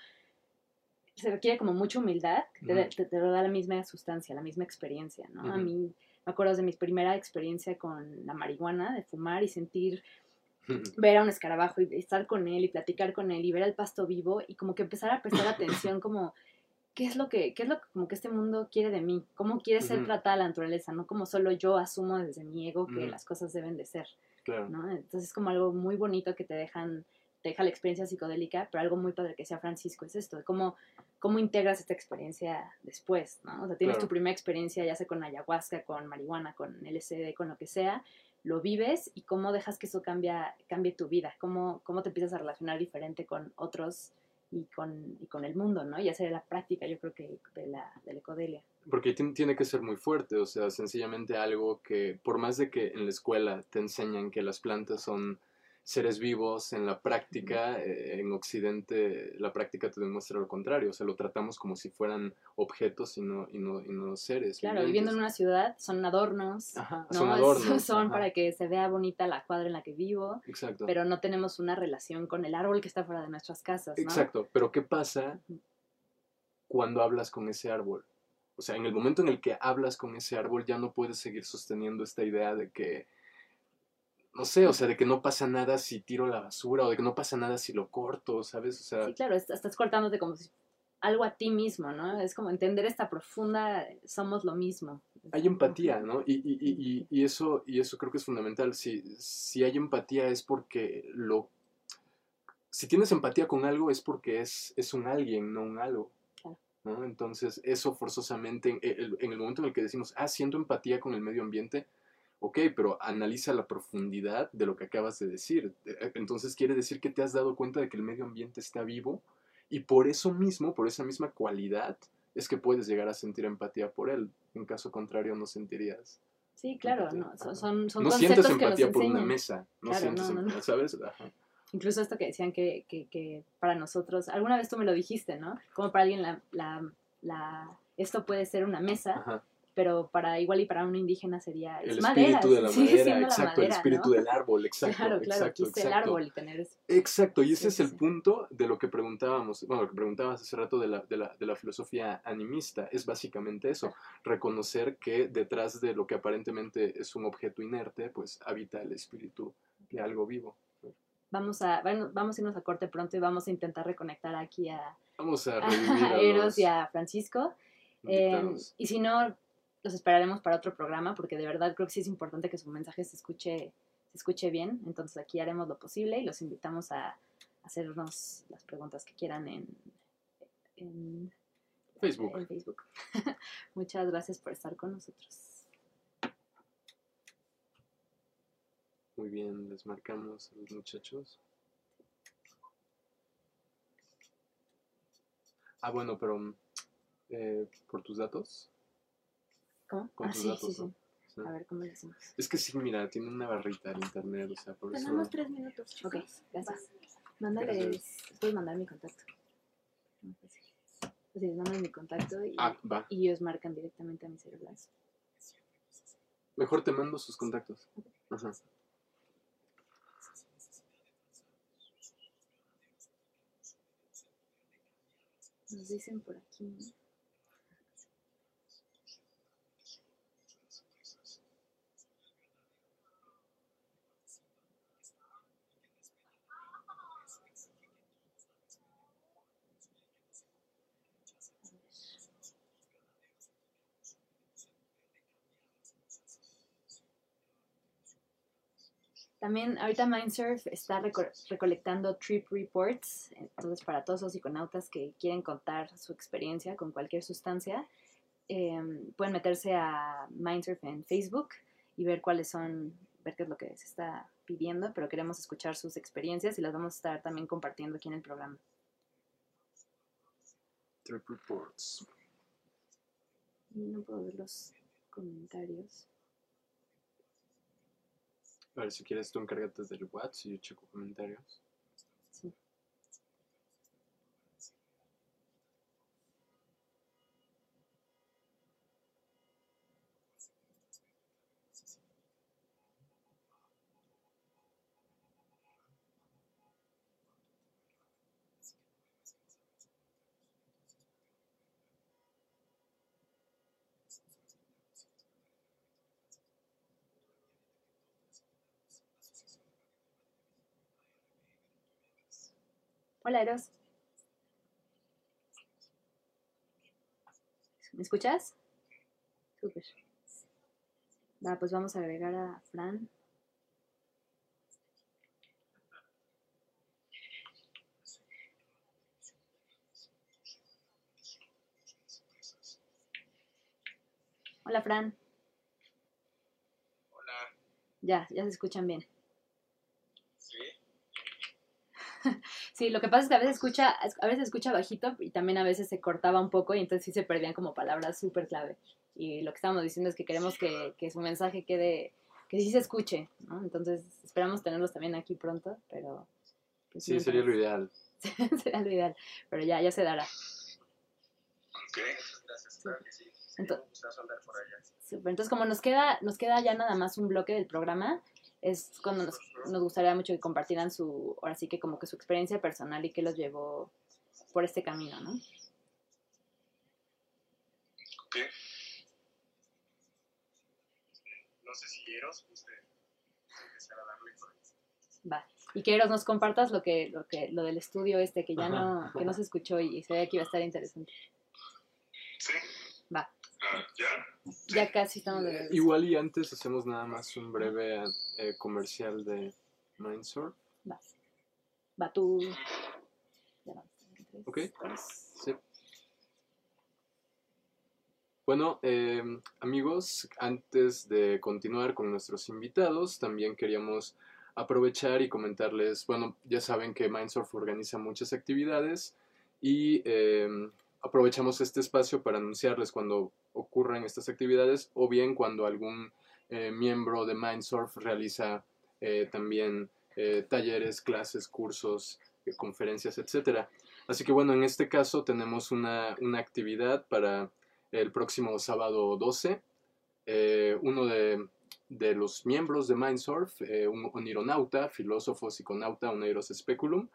Speaker 1: se requiere como mucha humildad, que te, te- te lo da la misma sustancia, la misma experiencia, ¿no? A mí me acuerdo de mi primera experiencia con la marihuana, de fumar y sentir, ver a un escarabajo y estar con él y platicar con él y ver el pasto vivo y como que empezar a prestar atención como qué es lo que, qué es lo que como que este mundo quiere de mí, cómo quiere ser tratada la naturaleza, no como solo yo asumo desde mi ego que las cosas deben de ser,
Speaker 3: Claro.
Speaker 1: ¿no? Entonces es como algo muy bonito que te dejan, te deja la experiencia psicodélica, pero algo muy padre que sea Francisco es esto, de cómo, cómo integras esta experiencia después, ¿no? O sea, tienes
Speaker 3: Claro.
Speaker 1: tu primera experiencia ya sea con ayahuasca, con marihuana, con LSD, con lo que sea, lo vives y cómo dejas que eso cambia, cambie tu vida, cómo, cómo te empiezas a relacionar diferente con otros y con, y con el mundo, ¿no? Y hacer la práctica, yo creo que de la, de la ecodelia.
Speaker 3: Porque tien- tiene que ser muy fuerte, o sea, sencillamente algo que, por más de que en la escuela te enseñan que las plantas son seres vivos, en la práctica, eh, en Occidente, la práctica te demuestra lo contrario, o sea, lo tratamos como si fueran objetos y no, y no, y no seres.
Speaker 1: Claro,
Speaker 3: vivientes.
Speaker 1: viviendo en una ciudad son adornos,
Speaker 3: Ajá,
Speaker 1: ¿no?
Speaker 3: son adornos.
Speaker 1: para que se vea bonita la cuadra en la que vivo,
Speaker 3: Exacto.
Speaker 1: pero no tenemos una relación con el árbol que está fuera de nuestras casas, ¿no?
Speaker 3: Exacto, pero ¿qué pasa cuando hablas con ese árbol? O sea, en el momento en el que hablas con ese árbol ya no puedes seguir sosteniendo esta idea de que, no sé, o sea, de que no pasa nada si tiro la basura o de que no pasa nada si lo corto, ¿sabes? O sea,
Speaker 1: Sí, claro, est- estás cortándote como si algo a ti mismo, ¿no? Es como entender esta profunda, somos lo mismo.
Speaker 3: hay empatía, ¿no? Y, y, y, y- y eso, y eso creo que es fundamental. Si, si hay empatía es porque lo... Si tienes empatía con algo es porque es, es un alguien, no un algo. ¿no? Entonces, eso forzosamente, en el, en el momento en el que decimos, ah, siento empatía con el medio ambiente, ok, pero analiza la profundidad de lo que acabas de decir. Eh, Entonces, quiere decir que te has dado cuenta de que el medio ambiente está vivo y por eso mismo, por esa misma cualidad, es que puedes llegar a sentir empatía por él. En caso contrario, no sentirías.
Speaker 1: Sí, claro,
Speaker 3: empatía.
Speaker 1: ¿no? Son, son, son
Speaker 3: no
Speaker 1: conceptos
Speaker 3: sientes
Speaker 1: que
Speaker 3: empatía por una mesa. No
Speaker 1: Claro,
Speaker 3: sientes
Speaker 1: no, no,
Speaker 3: empatía. ¿sabes? Ajá.
Speaker 1: Incluso esto que decían que, que, que para nosotros, alguna vez tú me lo dijiste, ¿no? Como para alguien la, la, la, esto puede ser una mesa,
Speaker 3: Ajá.
Speaker 1: Pero para igual y para un indígena sería es
Speaker 3: El
Speaker 1: madera,
Speaker 3: espíritu de la madera,
Speaker 1: siendo la
Speaker 3: exacto, el
Speaker 1: madera,
Speaker 3: espíritu
Speaker 1: ¿no?
Speaker 3: del árbol, exacto.
Speaker 1: claro, claro,
Speaker 3: exacto,
Speaker 1: el
Speaker 3: exacto.
Speaker 1: árbol y tener eso.
Speaker 3: Exacto, y ese
Speaker 1: Sí,
Speaker 3: es
Speaker 1: sí,
Speaker 3: el punto de lo que preguntábamos, bueno, lo que preguntabas hace rato de la, de, la, de la filosofía animista, es básicamente eso, reconocer que detrás de lo que aparentemente es un objeto inerte, pues habita el espíritu de algo vivo.
Speaker 1: Vamos a, bueno, vamos a irnos a corte pronto y vamos a intentar reconectar aquí a,
Speaker 3: Vamos a
Speaker 1: a
Speaker 3: revivir a
Speaker 1: Eros y a Francisco. Eh,
Speaker 3: invitados.
Speaker 1: y si no, los esperaremos para otro programa, porque de verdad creo que sí es importante que su mensaje se escuche, se escuche bien. Entonces aquí haremos lo posible y los invitamos a hacernos las preguntas que quieran en, en,
Speaker 3: Facebook.
Speaker 1: en Facebook. Muchas gracias por estar con nosotros.
Speaker 3: Muy bien, les marcamos a los muchachos. Ah, bueno, pero eh, por tus datos.
Speaker 1: ¿Cómo?
Speaker 3: Con
Speaker 1: Ah,
Speaker 3: tus
Speaker 1: sí,
Speaker 3: datos,
Speaker 1: sí,
Speaker 3: ¿no?
Speaker 1: sí. A ver, ¿cómo le hacemos?
Speaker 3: Es que sí, mira, tiene una barrita el internet, o sea, por eso.
Speaker 2: Tenemos tres minutos, chicos.
Speaker 1: Ok, gracias. Mándales, puedes mandar mi contacto. Sí, mandan mi contacto y,
Speaker 3: Ah, va.
Speaker 1: y ellos marcan directamente a mi celular.
Speaker 3: Mejor te mando sus contactos. Ajá.
Speaker 1: Nos dicen por aquí. También ahorita Mindsurf está reco- recolectando trip reports, entonces para todos los psiconautas que quieren contar su experiencia con cualquier sustancia, eh, pueden meterse a Mindsurf en Facebook y ver cuáles son, ver qué es lo que se está pidiendo, pero queremos escuchar sus experiencias y las vamos a estar también compartiendo aquí en el programa.
Speaker 3: Trip reports.
Speaker 1: No puedo ver los comentarios.
Speaker 3: A ver, si quieres tú encárgate del WhatsApp y yo checo comentarios.
Speaker 1: Hola, Eros. ¿Me escuchas? Súper. Va, pues vamos a agregar a Fran. Hola, Fran.
Speaker 4: Hola,
Speaker 1: Ya, ya se escuchan bien.
Speaker 4: ¿sí?
Speaker 1: Sí, lo que pasa es que a veces escucha, a veces escucha bajito y también a veces se cortaba un poco y entonces sí se perdían como palabras súper clave. Y lo que estábamos diciendo es que queremos que, que su mensaje quede, que sí se escuche, ¿no? Entonces esperamos tenerlos también aquí pronto, pero... pues,
Speaker 3: Sí, sería lo ideal.
Speaker 1: sería lo ideal, pero ya, ya se dará.
Speaker 5: Ok.
Speaker 4: Muchas gracias, claro que sí. Sería
Speaker 1: Ento-
Speaker 4: un gustazo andar por allá.
Speaker 1: Súper. Entonces, como nos queda, nos queda ya nada más un bloque del programa, es cuando nos, nos gustaría mucho que compartieran su, ahora sí que como que su experiencia personal y qué los llevó por este camino, ¿no?
Speaker 5: Ok.
Speaker 4: No sé si Eros empezar a darle.
Speaker 1: Va. Y que Eros nos compartas lo que, lo que, lo del estudio este que ya no, que no se escuchó y se veía que iba a estar interesante.
Speaker 5: Sí. Ya.
Speaker 1: Ya casi estamos de regreso.
Speaker 3: Igual y antes hacemos nada más un breve eh, comercial de Mindsurf.
Speaker 1: Va. Va tú. Ya va. Tres,
Speaker 3: Ok. Sí. Bueno, eh, amigos, antes de continuar con nuestros invitados, también queríamos aprovechar y comentarles, bueno, ya saben que Mindsurf organiza muchas actividades y eh, aprovechamos este espacio para anunciarles cuando ocurran estas actividades o bien cuando algún eh, miembro de Mindsurf realiza eh, también eh, talleres, clases, cursos, conferencias, etcétera. Así que bueno, en este caso tenemos una, una actividad para el próximo sábado 12. Eh, uno de, de los miembros de Mindsurf, un onironauta, filósofo, psiconauta, Oneiros Speculum,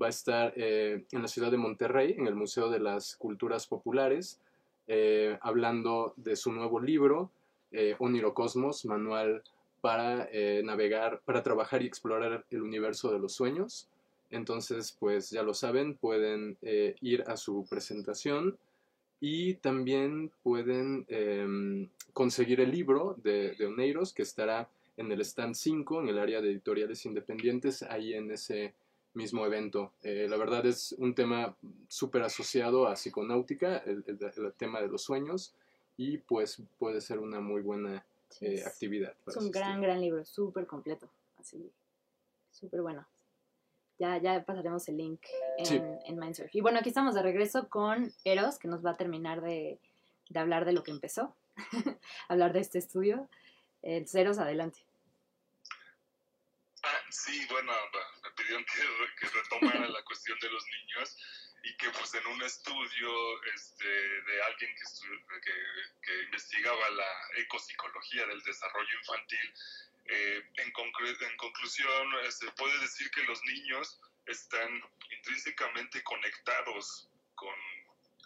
Speaker 3: va a estar eh, en la ciudad de Monterrey, en el Museo de las Culturas Populares, eh, hablando de su nuevo libro, eh, Onirocosmos, manual para eh, navegar, para trabajar y explorar el universo de los sueños. Entonces, pues ya lo saben, pueden ir a su presentación y también pueden em, conseguir el libro de, de Oneiros que estará en el stand 5, en el área de editoriales independientes, ahí en ese mismo evento. Eh, la verdad es un tema súper asociado a psiconáutica, el, el- el tema de los sueños, y pues puede ser una muy buena
Speaker 1: Sí,
Speaker 3: eh, actividad.
Speaker 1: Es un
Speaker 3: asistir.
Speaker 1: gran, gran libro, súper completo, así, súper bueno. Ya, ya pasaremos el link en,
Speaker 3: Sí.
Speaker 1: en Mindsurf. Y bueno, aquí estamos de regreso con Eros, que nos va a terminar de, de hablar de lo que empezó, hablar de este estudio. Eh, Eros, adelante.
Speaker 5: Ah, sí, bueno, pidieron que, que retomara la cuestión de los niños y que pues en un estudio este, de alguien que, que, que investigaba la ecopsicología del desarrollo infantil, eh, en, concre- en conclusión eh, se puede decir que los niños están intrínsecamente conectados con,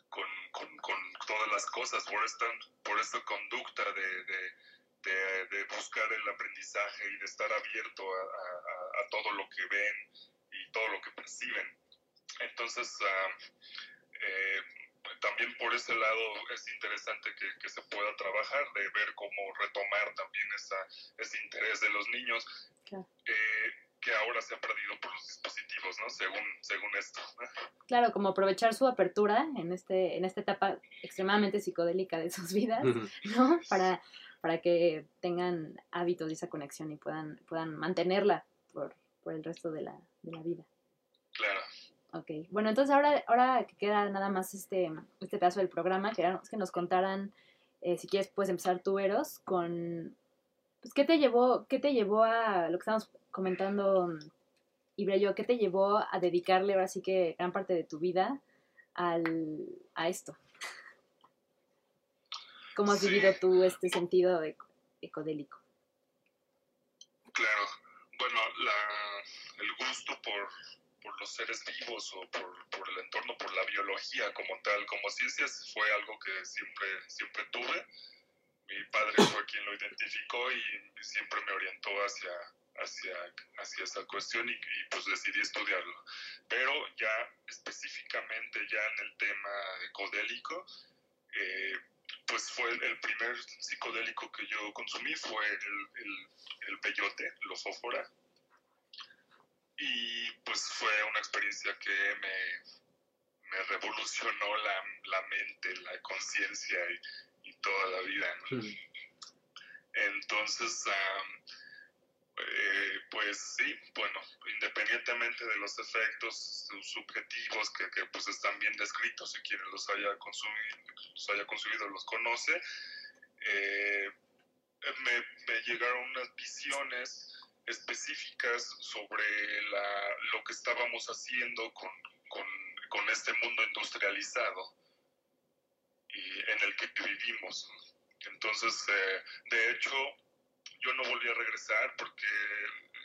Speaker 5: con, con, con todas las cosas, por esta, por esta conducta de, de, de, de buscar el aprendizaje y de estar abierto a, a- a- todo lo que ven y todo lo que perciben. Entonces, ah, eh, también por ese lado es interesante que, que se pueda trabajar, de ver cómo retomar también esa, ese interés de los niños,
Speaker 1: Claro.
Speaker 5: eh, que ahora se ha perdido por los dispositivos, ¿no? Según, según esto.
Speaker 1: Claro, como aprovechar su apertura en, este, en esta etapa extremadamente psicodélica de sus vidas. ¿no? Para, para que tengan hábitos y esa conexión y puedan, puedan mantenerla por, por el resto de la, de la vida.
Speaker 5: Claro.
Speaker 1: Ok, bueno, entonces ahora, ahora que queda nada más este, este pedazo del programa, queremos que nos contaran, eh, si quieres puedes empezar tú, Eros, con, pues, ¿qué te llevó, qué te llevó a lo que estamos comentando, mm, yo, qué te llevó a dedicarle ahora sí que gran parte de tu vida al, a esto? ¿Cómo has
Speaker 5: Sí.
Speaker 1: vivido tú este sentido eco- ecodélico?
Speaker 5: Claro, bueno, la, el gusto por, por los seres vivos o por, por el entorno, por la biología como tal, como ciencias, fue algo que siempre, siempre tuve. Mi padre fue quien lo identificó y siempre me orientó hacia, hacia, hacia esa cuestión y, y, pues decidí estudiarlo. Pero ya específicamente ya en el tema ecodélico, eh, pues fue el, el, primer psicodélico que yo consumí fue el, el, el peyote, lofófora. Y pues fue una experiencia que me, me revolucionó la, la, mente, la conciencia y, y, toda la vida. ¿no? Entonces, um, eh, pues sí, bueno, independientemente de los efectos subjetivos que, que, pues están bien descritos y quien los haya consumido, los haya consumido los conoce, eh, me, llegaron unas visiones específicas sobre la, lo que estábamos haciendo con, con, con, este mundo industrializado y en el que vivimos. Entonces, eh, de hecho, yo no volví a regresar porque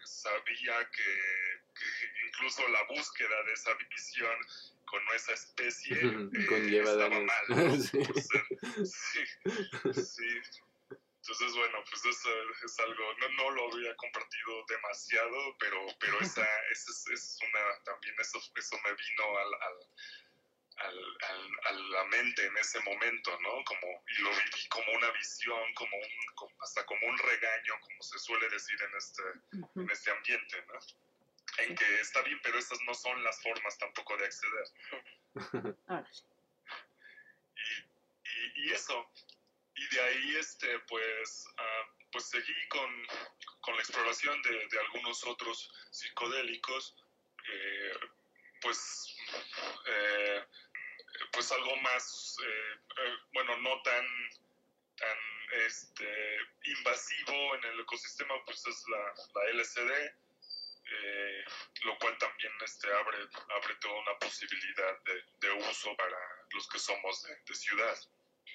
Speaker 5: sabía que, que, incluso la búsqueda de esa visión con esa especie eh,
Speaker 3: Conlleva
Speaker 5: estaba
Speaker 3: daños.
Speaker 5: mal. ¿no?
Speaker 3: Sí.
Speaker 5: Sí, sí. Entonces, bueno, pues eso es algo, no, no lo había compartido demasiado, pero, pero esa, esa es, es una, también eso, eso me vino al, al, al, al, a la mente en ese momento, ¿no? Como, y lo viví como una visión, como un, como, hasta como un regaño, como se suele decir en este, en este ambiente, ¿no? En que está bien, pero esas no son las formas tampoco de acceder. Y, y, y eso. Y de ahí, este, pues, ah, pues seguí con, con la exploración de, de algunos otros psicodélicos, eh, pues, eh, pues algo más, eh, eh, bueno, no tan, tan este, invasivo en el ecosistema, pues es la, la LSD, eh, lo cual también este, abre, abre toda una posibilidad de, de uso para los que somos de, de ciudad.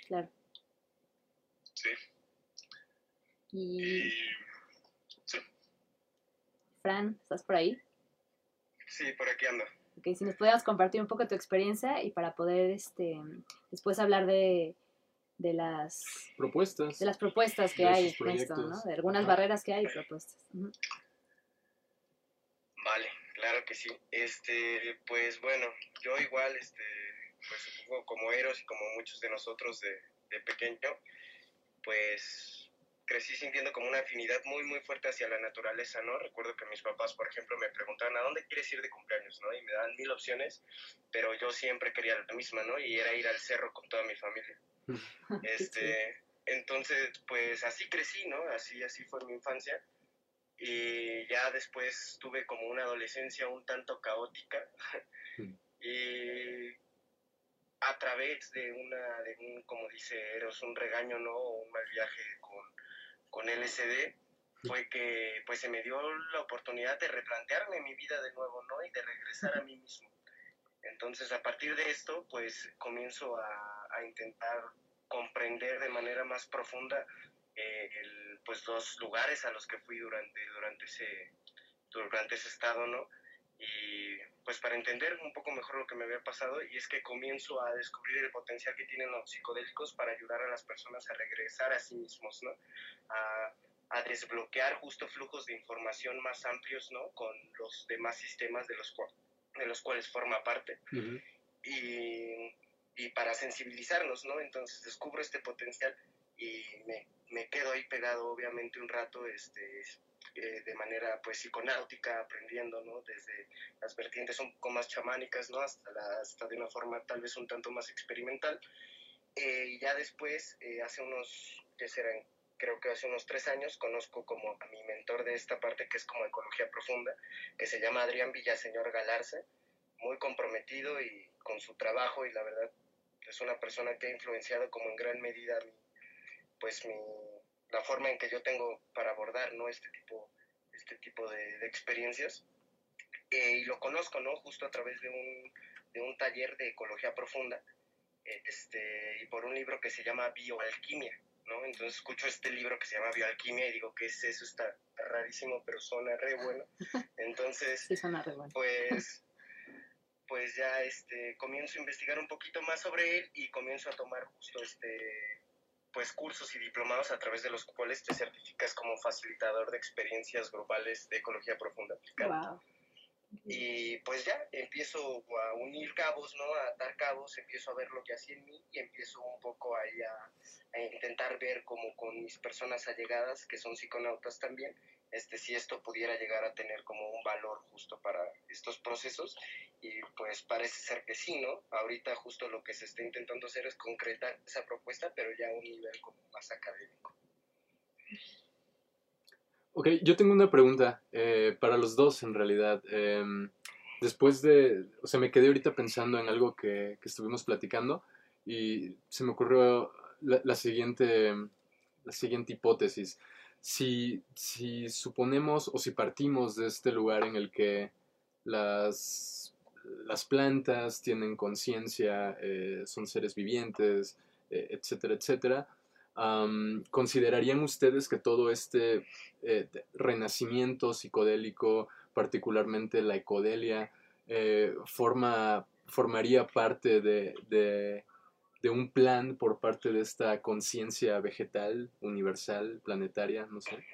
Speaker 1: Claro.
Speaker 5: Sí.
Speaker 1: Y
Speaker 5: Y sí,
Speaker 1: Fran, ¿estás por ahí?
Speaker 4: Sí, por aquí ando.
Speaker 1: Ok, si nos pudieras compartir un poco tu experiencia y para poder este después hablar de, de las
Speaker 3: Propuestas.
Speaker 1: de las propuestas que
Speaker 3: De
Speaker 1: hay en esto, ¿no? De algunas
Speaker 3: Ajá.
Speaker 1: barreras que hay y propuestas.
Speaker 4: Vale, claro que sí. Este, pues bueno, yo igual, este, pues supongo como Eros y como muchos de nosotros de, de pequeño, pues crecí sintiendo como una afinidad muy, muy fuerte hacia la naturaleza, ¿no? Recuerdo que mis papás, por ejemplo, me preguntaban, ¿a dónde quieres ir de cumpleaños, no? Y me daban mil opciones, pero yo siempre quería la misma, ¿no? Y era ir al cerro con toda mi familia. Este, entonces, pues así crecí, ¿no? Así, así fue mi infancia. Y ya después tuve como una adolescencia un tanto caótica.
Speaker 3: Mm.
Speaker 4: y a través de una, de un, como dice Eros, un regaño, ¿no? O un mal viaje con, con LSD, fue que pues se me dio la oportunidad de replantearme mi vida de nuevo, ¿no? Y de regresar a mí mismo. Entonces, a partir de esto, pues comienzo a, a intentar comprender de manera más profunda eh, el, pues los lugares a los que fui durante, durante, ese, durante ese estado, ¿no? Y pues para entender un poco mejor lo que me había pasado, y es que comienzo a descubrir el potencial que tienen los psicodélicos para ayudar a las personas a regresar a sí mismos, ¿no? A, a desbloquear justo flujos de información más amplios, ¿no? Con los demás sistemas de los, cual, de los cuales forma parte y, y para sensibilizarnos, ¿no? Entonces descubro este potencial y me, me quedo ahí pegado obviamente un rato este, eh, de manera pues psiconáutica, aprendiendo, ¿no? Desde las vertientes un poco más chamánicas, ¿no? Hasta, la, hasta de una forma tal vez un tanto más experimental. Eh, y ya después, eh, hace unos, ¿qué serán? Creo que hace unos tres años conozco como a mi mentor de esta parte que es como ecología profunda, que se llama Adrián Villaseñor Galarza, muy comprometido y con su trabajo y la verdad es una persona que ha influenciado como en gran medida pues mi, la forma en que yo tengo para abordar ¿no? este tipo, este tipo de, de experiencias. Eh, y lo conozco ¿no? justo a través de un, de un taller de ecología profunda eh, este, y por un libro que se llama Bioalquimia. ¿no? Entonces escucho este libro que se llama Bioalquimia y digo que es eso, está rarísimo, pero suena re bueno. Entonces,
Speaker 1: Sí, suena re bueno.
Speaker 4: pues, pues ya este, comienzo a investigar un poquito más sobre él y comienzo a tomar justo este, pues cursos y diplomados a través de los cuales te certificas como facilitador de experiencias grupales de ecología profunda aplicada.
Speaker 1: Wow.
Speaker 4: Y pues ya empiezo a unir cabos, ¿no? A atar cabos, empiezo a ver lo que hacía en mí y empiezo un poco ahí a, a intentar ver como con mis personas allegadas, que son psiconautas también, este, si esto pudiera llegar a tener como un valor justo para estos procesos. Y pues parece ser que sí, ¿no? Ahorita justo lo que se está intentando hacer es concretar esa propuesta, pero ya a un nivel como más académico.
Speaker 3: Ok, yo tengo una pregunta eh, para los dos en realidad. Em, después de, o sea, me quedé ahorita pensando en algo que, que estuvimos platicando y se me ocurrió la, siguiente, la siguiente hipótesis. Si, si suponemos o si partimos de este lugar en el que las, plantas tienen conciencia, eh, son seres vivientes, eh, etcétera, etcétera, ¿considerarían ustedes que todo este eh, renacimiento psicodélico, particularmente la ecodelia, forma, formaría parte de- de un plan por parte de esta conciencia vegetal, universal, planetaria, no sé?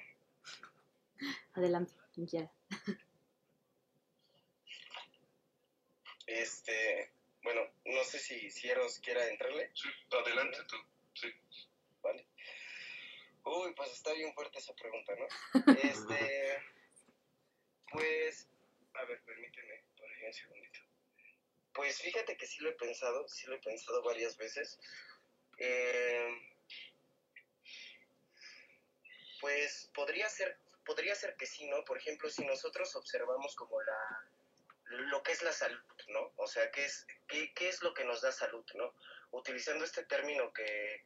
Speaker 1: Adelante, quien quiera.
Speaker 4: Este, bueno, no sé si Cieros quiera entrarle.
Speaker 5: Sí, adelante tú. Sí.
Speaker 4: Vale. Uy, pues está bien fuerte esa pregunta, ¿no? Este, pues, a ver, permíteme, por ahí un segundito. Pues fíjate que sí lo he pensado, sí lo he pensado varias veces. Eh, pues podría ser, podría ser que sí, ¿no? Por ejemplo, si nosotros observamos como la lo que es la salud, ¿no? O sea, ¿qué es, qué, qué es lo que nos da salud, ¿no? Utilizando este término que,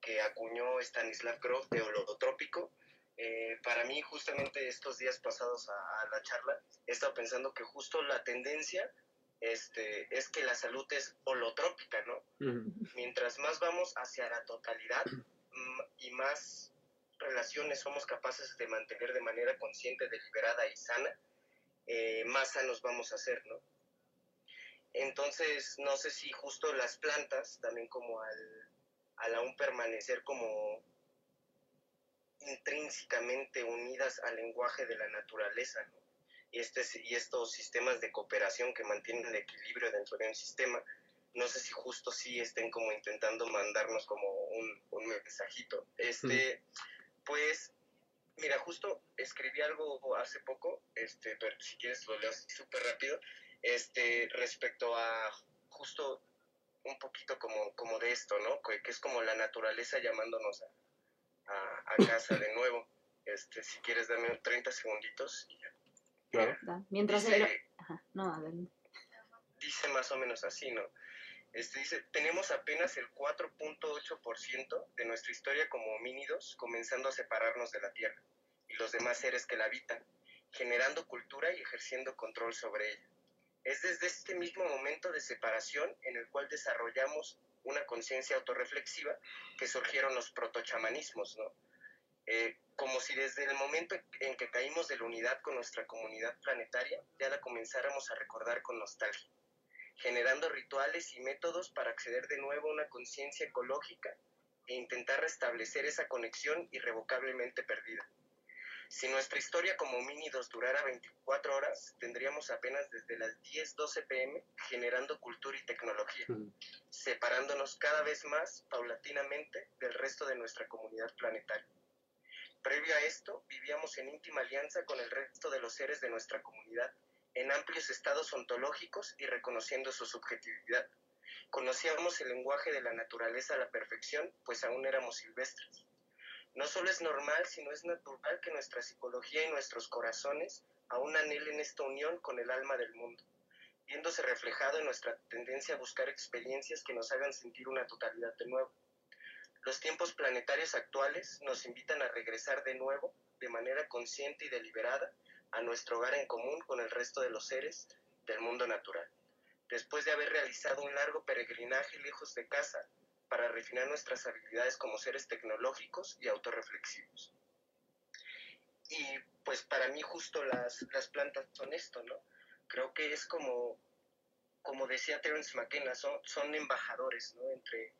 Speaker 4: que acuñó Stanislav Grof de holotrópico, eh, para mí justamente estos días pasados a, a la charla he estado pensando que justo la tendencia este, es que la salud es holotrópica, ¿no? Mientras más vamos hacia la totalidad y más relaciones somos capaces de mantener de manera consciente, deliberada y sana, eh, más sanos vamos a ser, ¿no? Entonces, no sé si justo las plantas, también como al, al aún permanecer como intrínsecamente unidas al lenguaje de la naturaleza, ¿no? Y, este, y estos sistemas de cooperación que mantienen el equilibrio dentro de un sistema, no sé si justo sí estén como intentando mandarnos como un, un mensajito. Este, pues, mira, justo escribí algo hace poco, este, pero si quieres lo leo súper rápido, este, respecto a justo un poquito como, como de esto, ¿no? Que, que es como la naturaleza llamándonos a, a, a casa de nuevo. Este, si quieres darme 30 segunditos y ya.
Speaker 3: Claro.
Speaker 1: Da. Mientras
Speaker 4: Dice-
Speaker 1: el- Ajá, no, adelante.
Speaker 4: dice más o menos así, ¿no? Este dice, tenemos apenas el 4.8% de nuestra historia como homínidos comenzando a separarnos de la Tierra y los demás seres que la habitan, generando cultura y ejerciendo control sobre ella. Es desde este mismo momento de separación en el cual desarrollamos una conciencia autorreflexiva que surgieron los protochamanismos, ¿no? Eh, como si desde el momento en que caímos de la unidad con nuestra comunidad planetaria, ya la comenzáramos a recordar con nostalgia generando rituales y métodos para acceder de nuevo a una conciencia ecológica e intentar restablecer esa conexión irrevocablemente perdida. Si nuestra historia como homínidos durara 24 horas, tendríamos apenas desde las 10-12 pm generando cultura y tecnología, separándonos cada vez más paulatinamente del resto de nuestra comunidad planetaria. Previo a esto, vivíamos en íntima alianza con el resto de los seres de nuestra comunidad, en amplios estados ontológicos y reconociendo su subjetividad. Conocíamos el lenguaje de la naturaleza a la perfección, pues aún éramos silvestres. No solo es normal, sino es natural que nuestra psicología y nuestros corazones aún anhelen esta unión con el alma del mundo, viéndose reflejado en nuestra tendencia a buscar experiencias que nos hagan sentir una totalidad de nuevo. Los tiempos planetarios actuales nos invitan a regresar de nuevo, de manera consciente y deliberada, a nuestro hogar en común con el resto de los seres del mundo natural. Después de haber realizado un largo peregrinaje lejos de casa para refinar nuestras habilidades como seres tecnológicos y autorreflexivos. Y pues para mí justo las, las plantas son esto, ¿no? Creo que es como, como decía Terence McKenna, son, son embajadores, ¿no? Entre,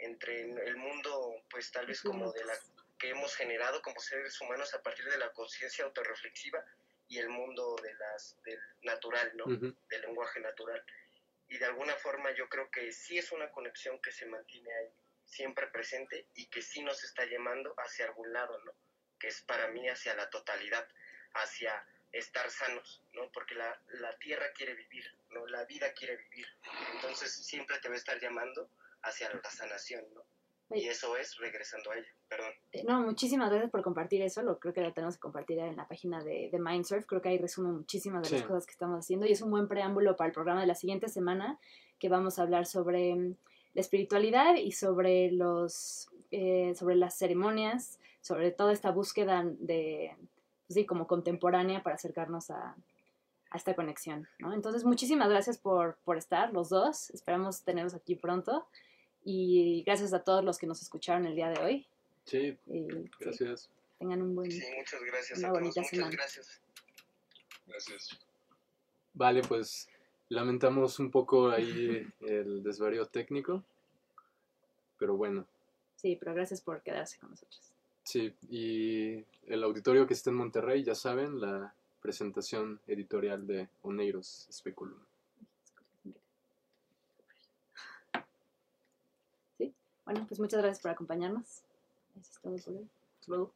Speaker 4: entre el mundo, pues tal vez como de la que hemos generado como seres humanos a partir de la conciencia autorreflexiva y el mundo de las, del natural, ¿no? Del lenguaje natural. Y de alguna forma yo creo que sí es una conexión que se mantiene ahí, siempre presente y que sí nos está llamando hacia algún lado, ¿no? Que es para mí hacia la totalidad, hacia estar sanos, ¿no? Porque la, la tierra quiere vivir, ¿no? La vida quiere vivir. Entonces siempre te va a estar llamando hacia la sanación, ¿no? Y eso es regresando a ella, perdón.
Speaker 1: Eh, No, muchísimas gracias por compartir eso. Lo creo que lo tenemos que compartir en la página de, de Mindsurf. Creo que ahí resume muchísimas de las cosas que estamos haciendo y es un buen preámbulo para el programa de la siguiente semana que vamos a hablar sobre mm, la espiritualidad y sobre los eh, sobre las ceremonias, sobre toda esta búsqueda de pues sí, como contemporánea para acercarnos a, a esta conexión, ¿no? Entonces, muchísimas gracias por, por estar, los dos. Esperamos tenerlos aquí pronto. Y gracias a todos los que nos escucharon el día de hoy.
Speaker 3: Sí,
Speaker 1: Y, sí,
Speaker 3: gracias.
Speaker 1: tengan un buen
Speaker 4: Sí, muchas gracias
Speaker 1: Una
Speaker 4: a todos,
Speaker 1: bonita
Speaker 4: muchas
Speaker 1: semana.
Speaker 4: gracias.
Speaker 5: Gracias.
Speaker 3: Vale, pues lamentamos un poco ahí el desvarío técnico, pero bueno,
Speaker 1: Sí, pero gracias por quedarse con nosotros.
Speaker 3: sí, y el auditorio que está en Monterrey, ya saben, la presentación editorial de Oneiros Speculum.
Speaker 1: Sí, bueno, pues muchas gracias por acompañarnos. Eso es todo por hoy. Hasta.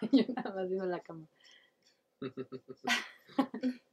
Speaker 1: Yo nada más viendo la cama.